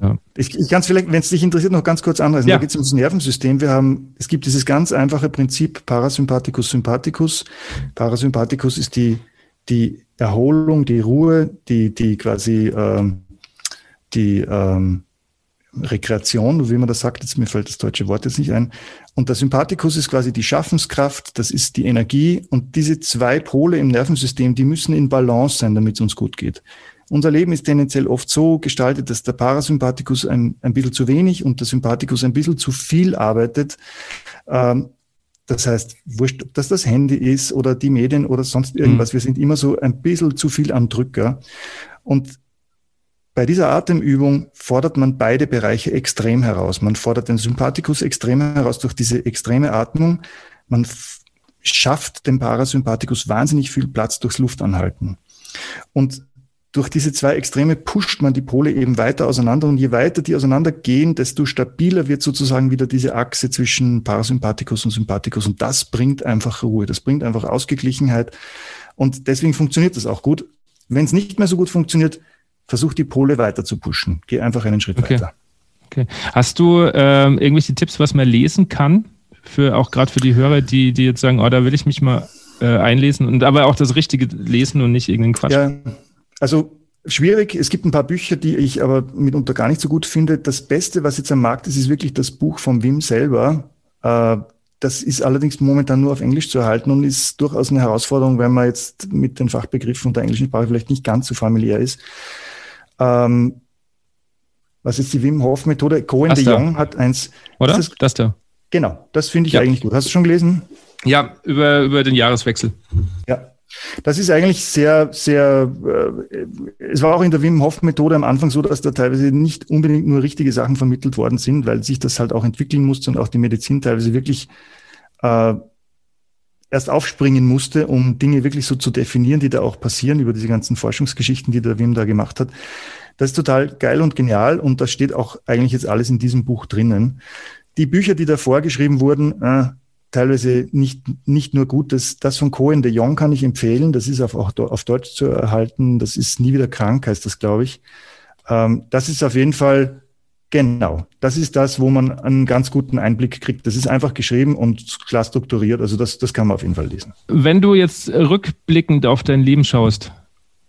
Ja. Ich, ich kann es vielleicht, wenn es dich interessiert, noch ganz kurz anreißen. Ja. Da geht es ums Nervensystem. Wir haben, es gibt dieses ganz einfache Prinzip Parasympathikus Sympathikus. Parasympathikus ist die, die Erholung, die Ruhe, die, die quasi ähm, die ähm, Rekreation, wie man das sagt, jetzt mir fällt das deutsche Wort jetzt nicht ein. Und der Sympathikus ist quasi die Schaffenskraft, das ist die Energie. Und diese zwei Pole im Nervensystem, die müssen in Balance sein, damit es uns gut geht. Unser Leben ist tendenziell oft so gestaltet, dass der Parasympathikus ein, ein bisschen zu wenig und der Sympathikus ein bisschen zu viel arbeitet. Ähm, das heißt, wurscht, ob das das Handy ist oder die Medien oder sonst irgendwas. Mhm. Wir sind immer so ein bisschen zu viel am Drücker. Und bei dieser Atemübung fordert man beide Bereiche extrem heraus. Man fordert den Sympathikus extrem heraus durch diese extreme Atmung. Man schafft dem Parasympathikus wahnsinnig viel Platz durchs Luftanhalten. Und durch diese zwei Extreme pusht man die Pole eben weiter auseinander und je weiter die auseinandergehen, desto stabiler wird sozusagen wieder diese Achse zwischen Parasympathikus und Sympathikus und das bringt einfach Ruhe, das bringt einfach Ausgeglichenheit und deswegen funktioniert das auch gut. Wenn es nicht mehr so gut funktioniert, versuch die Pole weiter zu pushen. Geh einfach einen Schritt okay. weiter. Okay. Hast du ähm, irgendwelche Tipps, was man lesen kann? Für auch gerade für die Hörer, die, die jetzt sagen, oh, da will ich mich mal äh, einlesen und aber auch das Richtige lesen und nicht irgendeinen Quatsch. Ja, also schwierig. Es gibt ein paar Bücher, die ich aber mitunter gar nicht so gut finde. Das Beste, was jetzt am Markt ist, ist wirklich das Buch von Wim selber. Äh, das ist allerdings momentan nur auf Englisch zu erhalten und ist durchaus eine Herausforderung, wenn man jetzt mit den Fachbegriffen der englischen Sprache vielleicht nicht ganz so familiär ist. Ähm, was ist die Wim Hof Methode? Cohen de Jong hat eins. Oder? Das, das da. Genau, das finde ich ja. eigentlich gut. Hast du schon gelesen? Ja, über, über den Jahreswechsel. Ja, das ist eigentlich sehr, sehr, äh, es war auch in der Wim Hof Methode am Anfang so, dass da teilweise nicht unbedingt nur richtige Sachen vermittelt worden sind, weil sich das halt auch entwickeln musste und auch die Medizin teilweise wirklich äh, erst aufspringen musste, um Dinge wirklich so zu definieren, die da auch passieren, über diese ganzen Forschungsgeschichten, die der Wim da gemacht hat. Das ist total geil und genial und das steht auch eigentlich jetzt alles in diesem Buch drinnen. Die Bücher, die da vorgeschrieben wurden, äh, teilweise nicht, nicht nur gut. Das, das von Cohen de Jong kann ich empfehlen. Das ist auf, auch auf Deutsch zu erhalten. Das ist nie wieder krank, heißt das, glaube ich. Ähm, das ist auf jeden Fall Genau, das ist das, wo man einen ganz guten Einblick kriegt. Das ist einfach geschrieben und klar strukturiert. Also das, das kann man auf jeden Fall lesen. Wenn du jetzt rückblickend auf dein Leben schaust,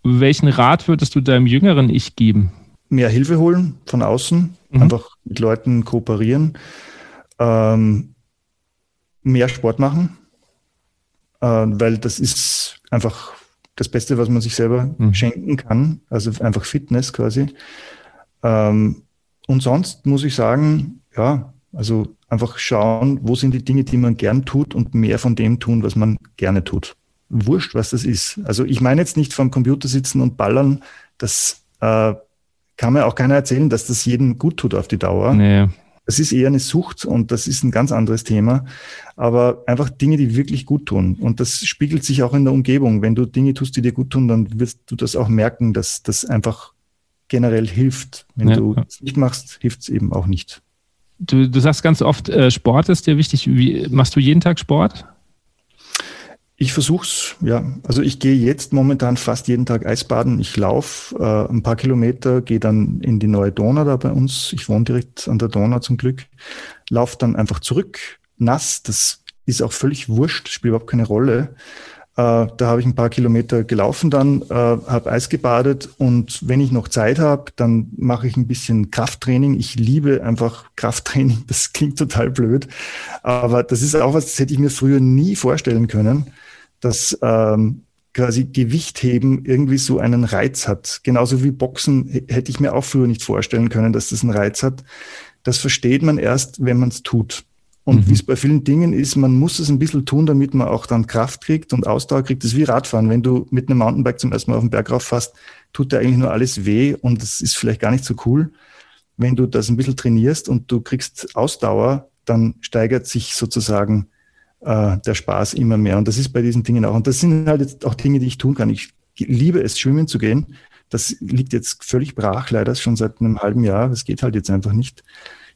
welchen Rat würdest du deinem jüngeren Ich geben? Mehr Hilfe holen von außen, mhm. einfach mit Leuten kooperieren, ähm, mehr Sport machen, äh, weil das ist einfach das Beste, was man sich selber mhm. schenken kann. Also einfach Fitness quasi. Ähm, und sonst muss ich sagen, ja, also einfach schauen, wo sind die Dinge, die man gern tut und mehr von dem tun, was man gerne tut. Wurscht, was das ist. Also ich meine jetzt nicht vom Computer sitzen und ballern, das äh, kann mir auch keiner erzählen, dass das jedem gut tut auf die Dauer. Nee. Das ist eher eine Sucht und das ist ein ganz anderes Thema. Aber einfach Dinge, die wirklich gut tun. Und das spiegelt sich auch in der Umgebung. Wenn du Dinge tust, die dir gut tun, dann wirst du das auch merken, dass das einfach generell hilft. Wenn ja, du es nicht machst, hilft es eben auch nicht. Du, du sagst ganz oft, äh, Sport ist dir wichtig. Wie, machst du jeden Tag Sport? Ich versuch's, ja. Also ich gehe jetzt momentan fast jeden Tag Eisbaden. Ich laufe äh, ein paar Kilometer, gehe dann in die neue Donau da bei uns. Ich wohne direkt an der Donau zum Glück. Laufe dann einfach zurück, nass. Das ist auch völlig wurscht, spielt überhaupt keine Rolle. Äh, da habe ich ein paar Kilometer gelaufen dann, äh, habe Eis gebadet und wenn ich noch Zeit habe, dann mache ich ein bisschen Krafttraining. Ich liebe einfach Krafttraining. Das klingt total blöd, aber das ist auch was, das hätte ich mir früher nie vorstellen können, dass ähm, quasi Gewichtheben irgendwie so einen Reiz hat. Genauso wie Boxen hätte ich mir auch früher nicht vorstellen können, dass das einen Reiz hat. Das versteht man erst, wenn man es tut. Und mhm. wie es bei vielen Dingen ist, man muss es ein bisschen tun, damit man auch dann Kraft kriegt und Ausdauer kriegt. Das ist wie Radfahren. Wenn du mit einem Mountainbike zum ersten Mal auf den Berg rauf fährst, tut dir eigentlich nur alles weh und das ist vielleicht gar nicht so cool. Wenn du das ein bisschen trainierst und du kriegst Ausdauer, dann steigert sich sozusagen äh, der Spaß immer mehr. Und das ist bei diesen Dingen auch. Und das sind halt jetzt auch Dinge, die ich tun kann. Ich liebe es, schwimmen zu gehen. Das liegt jetzt völlig brach, leider schon seit einem halben Jahr. Das geht halt jetzt einfach nicht.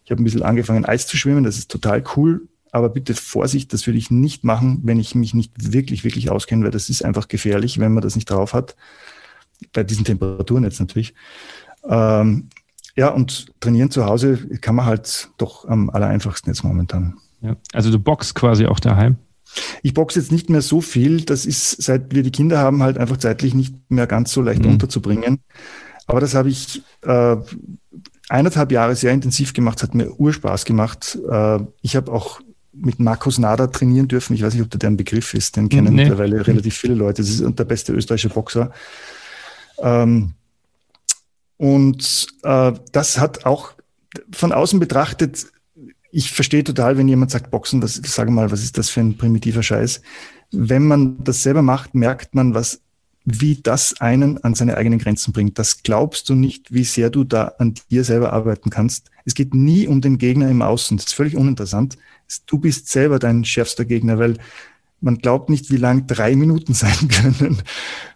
Ich habe ein bisschen angefangen, Eis zu schwimmen. Das ist total cool. Aber bitte Vorsicht, das würde ich nicht machen, wenn ich mich nicht wirklich, wirklich auskenne, weil das ist einfach gefährlich, wenn man das nicht drauf hat. Bei diesen Temperaturen jetzt natürlich. Ähm, ja, und trainieren zu Hause kann man halt doch am aller einfachsten jetzt momentan. Ja, also du boxst quasi auch daheim? Ich boxe jetzt nicht mehr so viel. Das ist, seit wir die Kinder haben, halt einfach zeitlich nicht mehr ganz so leicht mhm. unterzubringen. Aber das habe ich äh, eineinhalb Jahre sehr intensiv gemacht, hat mir Urspaß gemacht. Äh, ich habe auch mit Markus Nader trainieren dürfen. Ich weiß nicht, ob der ein Begriff ist. Den kennen nee. mittlerweile relativ viele Leute. Das ist der beste österreichische Boxer. Ähm, und äh, das hat auch von außen betrachtet, ich verstehe total, wenn jemand sagt, Boxen, was, sage mal, was ist das für ein primitiver Scheiß? Wenn man das selber macht, merkt man, was wie das einen an seine eigenen Grenzen bringt. Das glaubst du nicht, wie sehr du da an dir selber arbeiten kannst. Es geht nie um den Gegner im Außen. Das ist völlig uninteressant. Du bist selber dein schärfster Gegner, weil man glaubt nicht, wie lang drei Minuten [LAUGHS] sein können,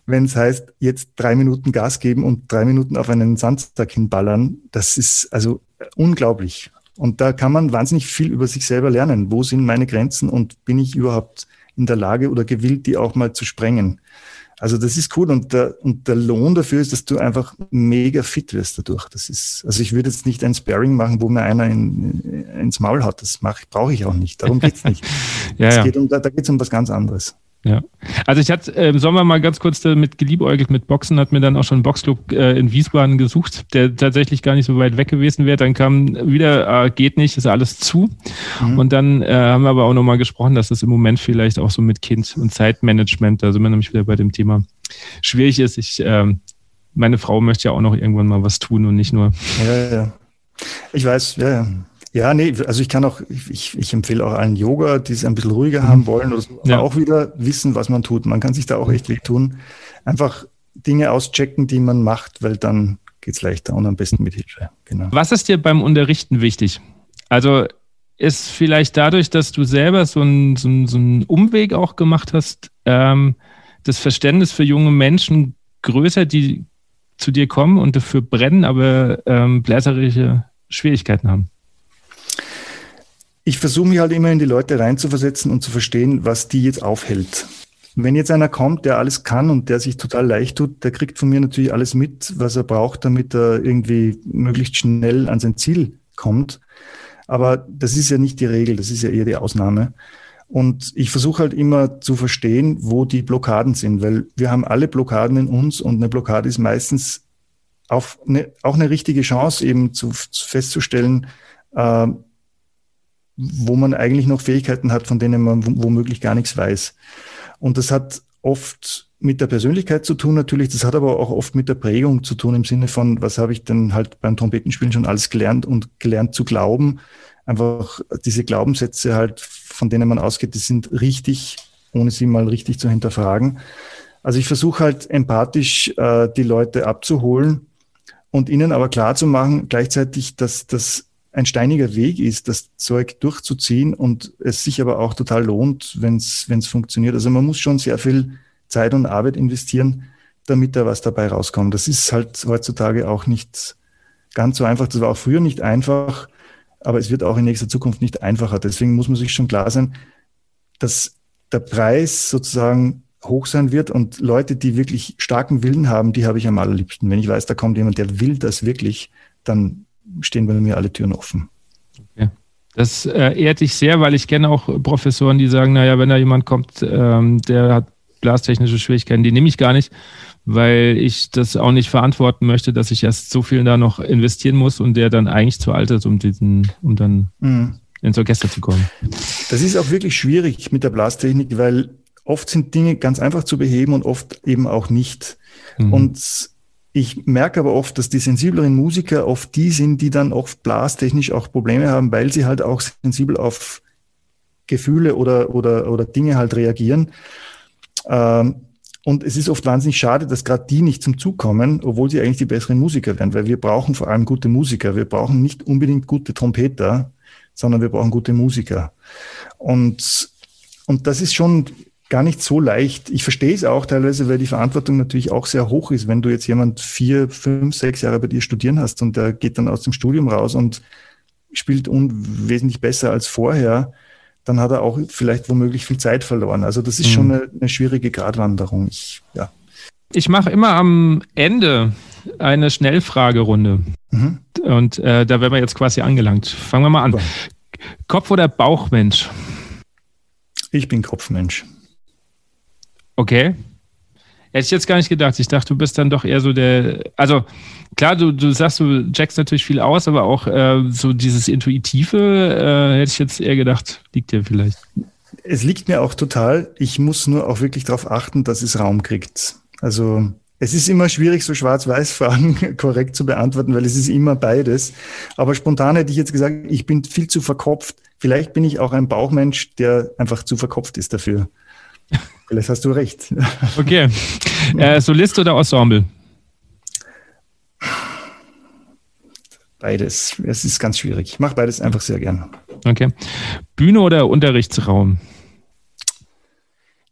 wenn es heißt, jetzt drei Minuten Gas geben und drei Minuten auf einen Sandsack hinballern. Das ist also unglaublich. Und da kann man wahnsinnig viel über sich selber lernen. Wo sind meine Grenzen und bin ich überhaupt in der Lage oder gewillt, die auch mal zu sprengen? Also das ist cool und der, und der Lohn dafür ist, dass du einfach mega fit wirst dadurch. Das ist, also ich würde jetzt nicht ein Sparring machen, wo mir einer in, ins Maul hat. Das brauche ich auch nicht. Darum geht's nicht. [LAUGHS] ja, ja. Geht um, da, da geht es um was ganz anderes. Ja, also ich hatte im Sommer mal ganz kurz damit geliebäugelt mit Boxen, hat mir dann auch schon einen Boxclub äh, in Wiesbaden gesucht, der tatsächlich gar nicht so weit weg gewesen wäre. Dann kam wieder, äh, geht nicht, ist alles zu. Mhm. Und dann äh, haben wir aber auch nochmal gesprochen, dass das im Moment vielleicht auch so mit Kind und Zeitmanagement, da sind wir nämlich wieder bei dem Thema, schwierig ist. Ich, äh, meine Frau möchte ja auch noch irgendwann mal was tun und nicht nur. Ja, ja. Ich weiß, ja, ja. Ja, nee, also ich kann auch, ich, ich empfehle auch allen Yoga, die es ein bisschen ruhiger haben mhm. wollen, oder so, ja. auch wieder wissen, was man tut. Man kann sich da auch echt wehtun. Einfach Dinge auschecken, die man macht, weil dann geht es leichter und am besten mit Hilfe. Genau. Was ist dir beim Unterrichten wichtig? Also ist vielleicht dadurch, dass du selber so einen so so einen Umweg auch gemacht hast, ähm, das Verständnis für junge Menschen größer, die zu dir kommen und dafür brennen, aber ähm, bläserische Schwierigkeiten haben? Ich versuche mich halt immer in die Leute reinzuversetzen und zu verstehen, was die jetzt aufhält. Wenn jetzt einer kommt, der alles kann und der sich total leicht tut, der kriegt von mir natürlich alles mit, was er braucht, damit er irgendwie möglichst schnell an sein Ziel kommt. Aber das ist ja nicht die Regel, das ist ja eher die Ausnahme. Und ich versuche halt immer zu verstehen, wo die Blockaden sind, weil wir haben alle Blockaden in uns und eine Blockade ist meistens auf eine, auch eine richtige Chance, eben zu, festzustellen, äh, wo man eigentlich noch Fähigkeiten hat, von denen man womöglich gar nichts weiß. Und das hat oft mit der Persönlichkeit zu tun natürlich, das hat aber auch oft mit der Prägung zu tun im Sinne von, was habe ich denn halt beim Trompetenspielen schon alles gelernt und gelernt zu glauben. Einfach diese Glaubenssätze halt, von denen man ausgeht, die sind richtig, ohne sie mal richtig zu hinterfragen. Also ich versuche halt empathisch äh, die Leute abzuholen und ihnen aber klar zu machen, gleichzeitig, dass das ein steiniger Weg ist, das Zeug durchzuziehen und es sich aber auch total lohnt, wenn es funktioniert. Also man muss schon sehr viel Zeit und Arbeit investieren, damit da was dabei rauskommt. Das ist halt heutzutage auch nicht ganz so einfach. Das war auch früher nicht einfach, aber es wird auch in nächster Zukunft nicht einfacher. Deswegen muss man sich schon klar sein, dass der Preis sozusagen hoch sein wird und Leute, die wirklich starken Willen haben, die habe ich am allerliebsten. Wenn ich weiß, da kommt jemand, der will das wirklich, dann stehen bei mir alle Türen offen. Okay. Das äh, ehrt dich sehr, weil ich kenne auch Professoren, die sagen, naja, wenn da jemand kommt, ähm, der hat blastechnische Schwierigkeiten, die nehme ich gar nicht, weil ich das auch nicht verantworten möchte, dass ich erst so viel da noch investieren muss und der dann eigentlich zu alt ist, um diesen, um dann mhm. ins Orchester zu kommen. Das ist auch wirklich schwierig mit der Blastechnik, weil oft sind Dinge ganz einfach zu beheben und oft eben auch nicht. Mhm. Und ich merke aber oft, dass die sensibleren Musiker oft die sind, die dann oft blastechnisch auch Probleme haben, weil sie halt auch sensibel auf Gefühle oder, oder, oder Dinge halt reagieren. Ähm, und es ist oft wahnsinnig schade, dass gerade die nicht zum Zug kommen, obwohl sie eigentlich die besseren Musiker werden, weil wir brauchen vor allem gute Musiker. Wir brauchen nicht unbedingt gute Trompeter, sondern wir brauchen gute Musiker. Und, und das ist schon gar nicht so leicht. Ich verstehe es auch teilweise, weil die Verantwortung natürlich auch sehr hoch ist, wenn du jetzt jemand vier, fünf, sechs Jahre bei dir studieren hast und der geht dann aus dem Studium raus und spielt unwesentlich besser als vorher, dann hat er auch vielleicht womöglich viel Zeit verloren. Also das ist mhm. schon eine, eine, schwierige Gratwanderung. Ich, ja. ich mache immer am Ende eine Schnellfragerunde. Mhm. Und äh, da wären wir jetzt quasi angelangt. Fangen wir mal an. Kopf- oder Bauchmensch? Ich bin Kopfmensch. Okay. Hätte ich jetzt gar nicht gedacht. Ich dachte, du bist dann doch eher so der. Also, klar, du, du sagst, du jackst natürlich viel aus, aber auch äh, so dieses Intuitive, äh, hätte ich jetzt eher gedacht, liegt dir vielleicht. Es liegt mir auch total. Ich muss nur auch wirklich darauf achten, dass es Raum kriegt. Also, es ist immer schwierig, so Schwarz-Weiß-Fragen [LAUGHS] korrekt zu beantworten, weil es ist immer beides. Aber spontan hätte ich jetzt gesagt, ich bin viel zu verkopft. Vielleicht bin ich auch ein Bauchmensch, der einfach zu verkopft ist dafür. Vielleicht hast du recht. [LAUGHS] Okay. Äh, Solist oder Ensemble? Beides. Es ist ganz schwierig. Ich mache beides einfach sehr gern. Okay. Bühne oder Unterrichtsraum?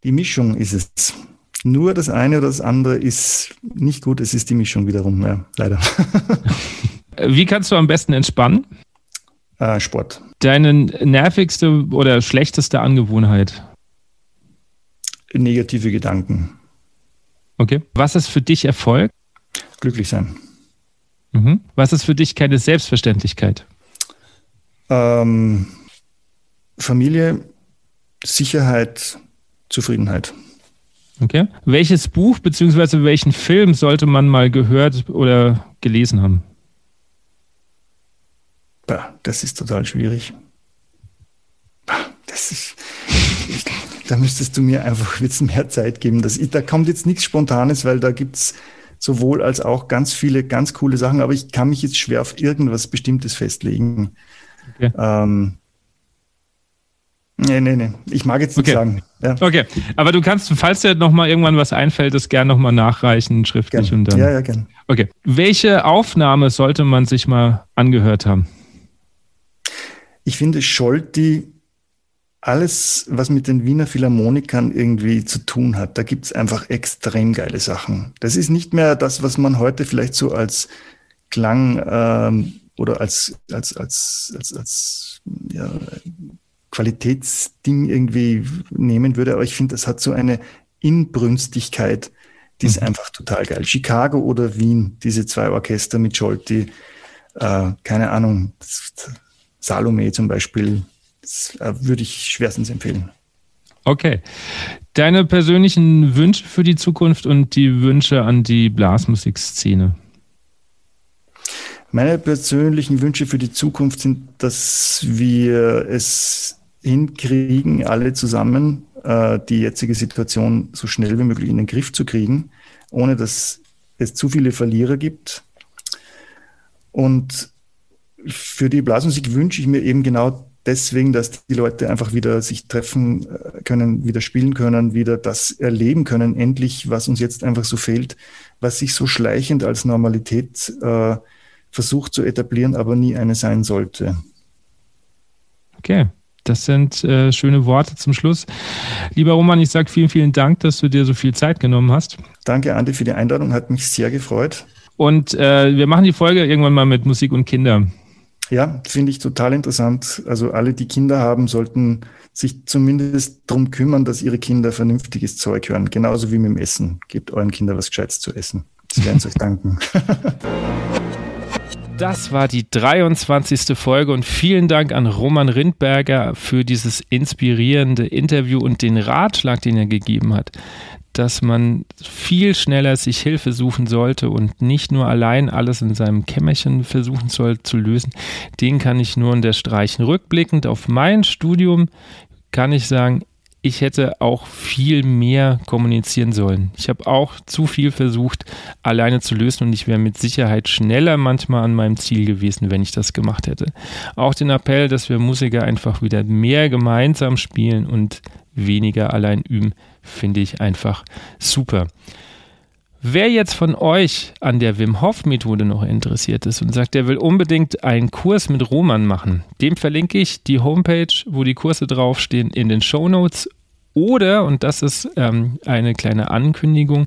Die Mischung ist es. Nur das eine oder das andere ist nicht gut. Es ist die Mischung wiederum, ja, leider. [LAUGHS] Wie kannst du am besten entspannen? Äh, Sport. Deine nervigste oder schlechteste Angewohnheit? Negative Gedanken. Okay. Was ist für dich Erfolg? Glücklich sein. Mhm. Was ist für dich keine Selbstverständlichkeit? Ähm, Familie, Sicherheit, Zufriedenheit. Okay. Welches Buch bzw. welchen Film sollte man mal gehört oder gelesen haben? Das ist total schwierig. Das ist, da müsstest du mir einfach jetzt mehr Zeit geben. Das, da kommt jetzt nichts Spontanes, weil da gibt's sowohl als auch ganz viele ganz coole Sachen, aber ich kann mich jetzt schwer auf irgendwas Bestimmtes festlegen. Okay. Ähm, Nee, nee, nee. Ich mag jetzt nicht okay. sagen. Ja. Okay, aber du kannst, falls dir nochmal irgendwann was einfällt, das gerne nochmal nachreichen, schriftlich gern. und dann. Ja, ja, gerne. Okay. Welche Aufnahme sollte man sich mal angehört haben? Ich finde, Scholti alles, was mit den Wiener Philharmonikern irgendwie zu tun hat, da gibt's einfach extrem geile Sachen. Das ist nicht mehr das, was man heute vielleicht so als Klang ähm, oder als, als, als, als, als ja, Qualitätsding irgendwie nehmen würde, aber ich finde, das hat so eine Inbrünstigkeit, die ist mhm. einfach total geil. Chicago oder Wien, diese zwei Orchester mit Scholti, äh, keine Ahnung, Salome zum Beispiel, das äh, würde ich schwerstens empfehlen. Okay. Deine persönlichen Wünsche für die Zukunft und die Wünsche an die Blasmusikszene? Meine persönlichen Wünsche für die Zukunft sind, dass wir es hinkriegen, alle zusammen äh, die jetzige Situation so schnell wie möglich in den Griff zu kriegen, ohne dass es zu viele Verlierer gibt. Und für die Blasmusik wünsche ich mir eben genau deswegen, dass die Leute einfach wieder sich treffen äh, können, wieder spielen können, wieder das erleben können, endlich, was uns jetzt einfach so fehlt, was sich so schleichend als Normalität äh, versucht zu etablieren, aber nie eine sein sollte. Okay. Das sind äh, schöne Worte zum Schluss. Lieber Roman, ich sage vielen, vielen Dank, dass du dir so viel Zeit genommen hast. Danke, Andi, für die Einladung. Hat mich sehr gefreut. Und äh, wir machen die Folge irgendwann mal mit Musik und Kinder. Ja, finde ich total interessant. Also alle, die Kinder haben, sollten sich zumindest darum kümmern, dass ihre Kinder vernünftiges Zeug hören. Genauso wie mit dem Essen. Gebt euren Kindern was Gescheites zu essen. Sie werden es euch danken. [LAUGHS] Das war die 23. Folge und vielen Dank an Roman Rindberger für dieses inspirierende Interview und den Ratschlag, den er gegeben hat dass man viel schneller sich Hilfe suchen sollte und nicht nur allein alles in seinem Kämmerchen versuchen soll zu lösen, den kann ich nur unterstreichen. Rückblickend auf mein Studium kann ich sagen, ich hätte auch viel mehr kommunizieren sollen. Ich habe auch zu viel versucht, alleine zu lösen und ich wäre mit Sicherheit schneller manchmal an meinem Ziel gewesen, wenn ich das gemacht hätte. Auch den Appell, dass wir Musiker einfach wieder mehr gemeinsam spielen und weniger allein üben, finde ich einfach super. Wer jetzt von euch an der Wim Hof Methode noch interessiert ist und sagt, der will unbedingt einen Kurs mit Roman machen, dem verlinke ich die Homepage, wo die Kurse draufstehen, in den Show Notes. Oder, und das ist ähm, eine kleine Ankündigung,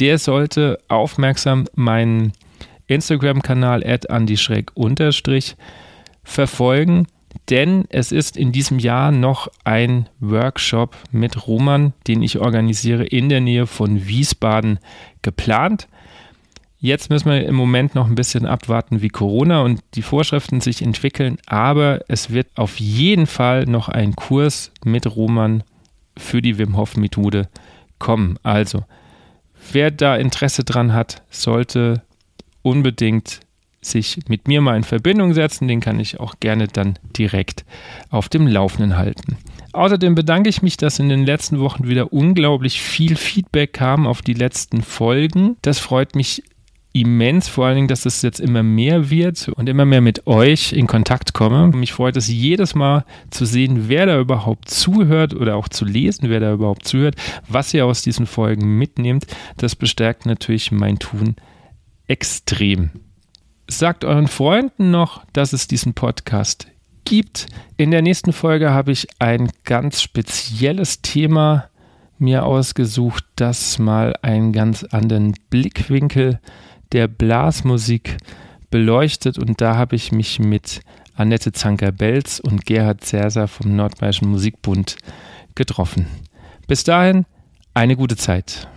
der sollte aufmerksam meinen Instagram-Kanal andyschreck unterstrich verfolgen denn es ist in diesem Jahr noch ein Workshop mit Roman, den ich organisiere in der Nähe von Wiesbaden geplant. Jetzt müssen wir im Moment noch ein bisschen abwarten, wie Corona und die Vorschriften sich entwickeln, aber es wird auf jeden Fall noch ein Kurs mit Roman für die Wim Hof Methode kommen. Also, wer da Interesse dran hat, sollte unbedingt sich mit mir mal in Verbindung setzen. Den kann ich auch gerne dann direkt auf dem Laufenden halten. Außerdem bedanke ich mich, dass in den letzten Wochen wieder unglaublich viel Feedback kam auf die letzten Folgen. Das freut mich immens, vor allen Dingen, dass es jetzt immer mehr wird und immer mehr mit euch in Kontakt komme. Mich freut es jedes Mal zu sehen, wer da überhaupt zuhört oder auch zu lesen, wer da überhaupt zuhört, was ihr aus diesen Folgen mitnehmt. Das bestärkt natürlich mein Tun extrem. Sagt euren Freunden noch, dass es diesen Podcast gibt. In der nächsten Folge habe ich ein ganz spezielles Thema mir ausgesucht, das mal einen ganz anderen Blickwinkel der Blasmusik beleuchtet. Und da habe ich mich mit Annette Zanker-Belz und Gerhard Zerser vom Nordbayerischen Musikbund getroffen. Bis dahin, eine gute Zeit.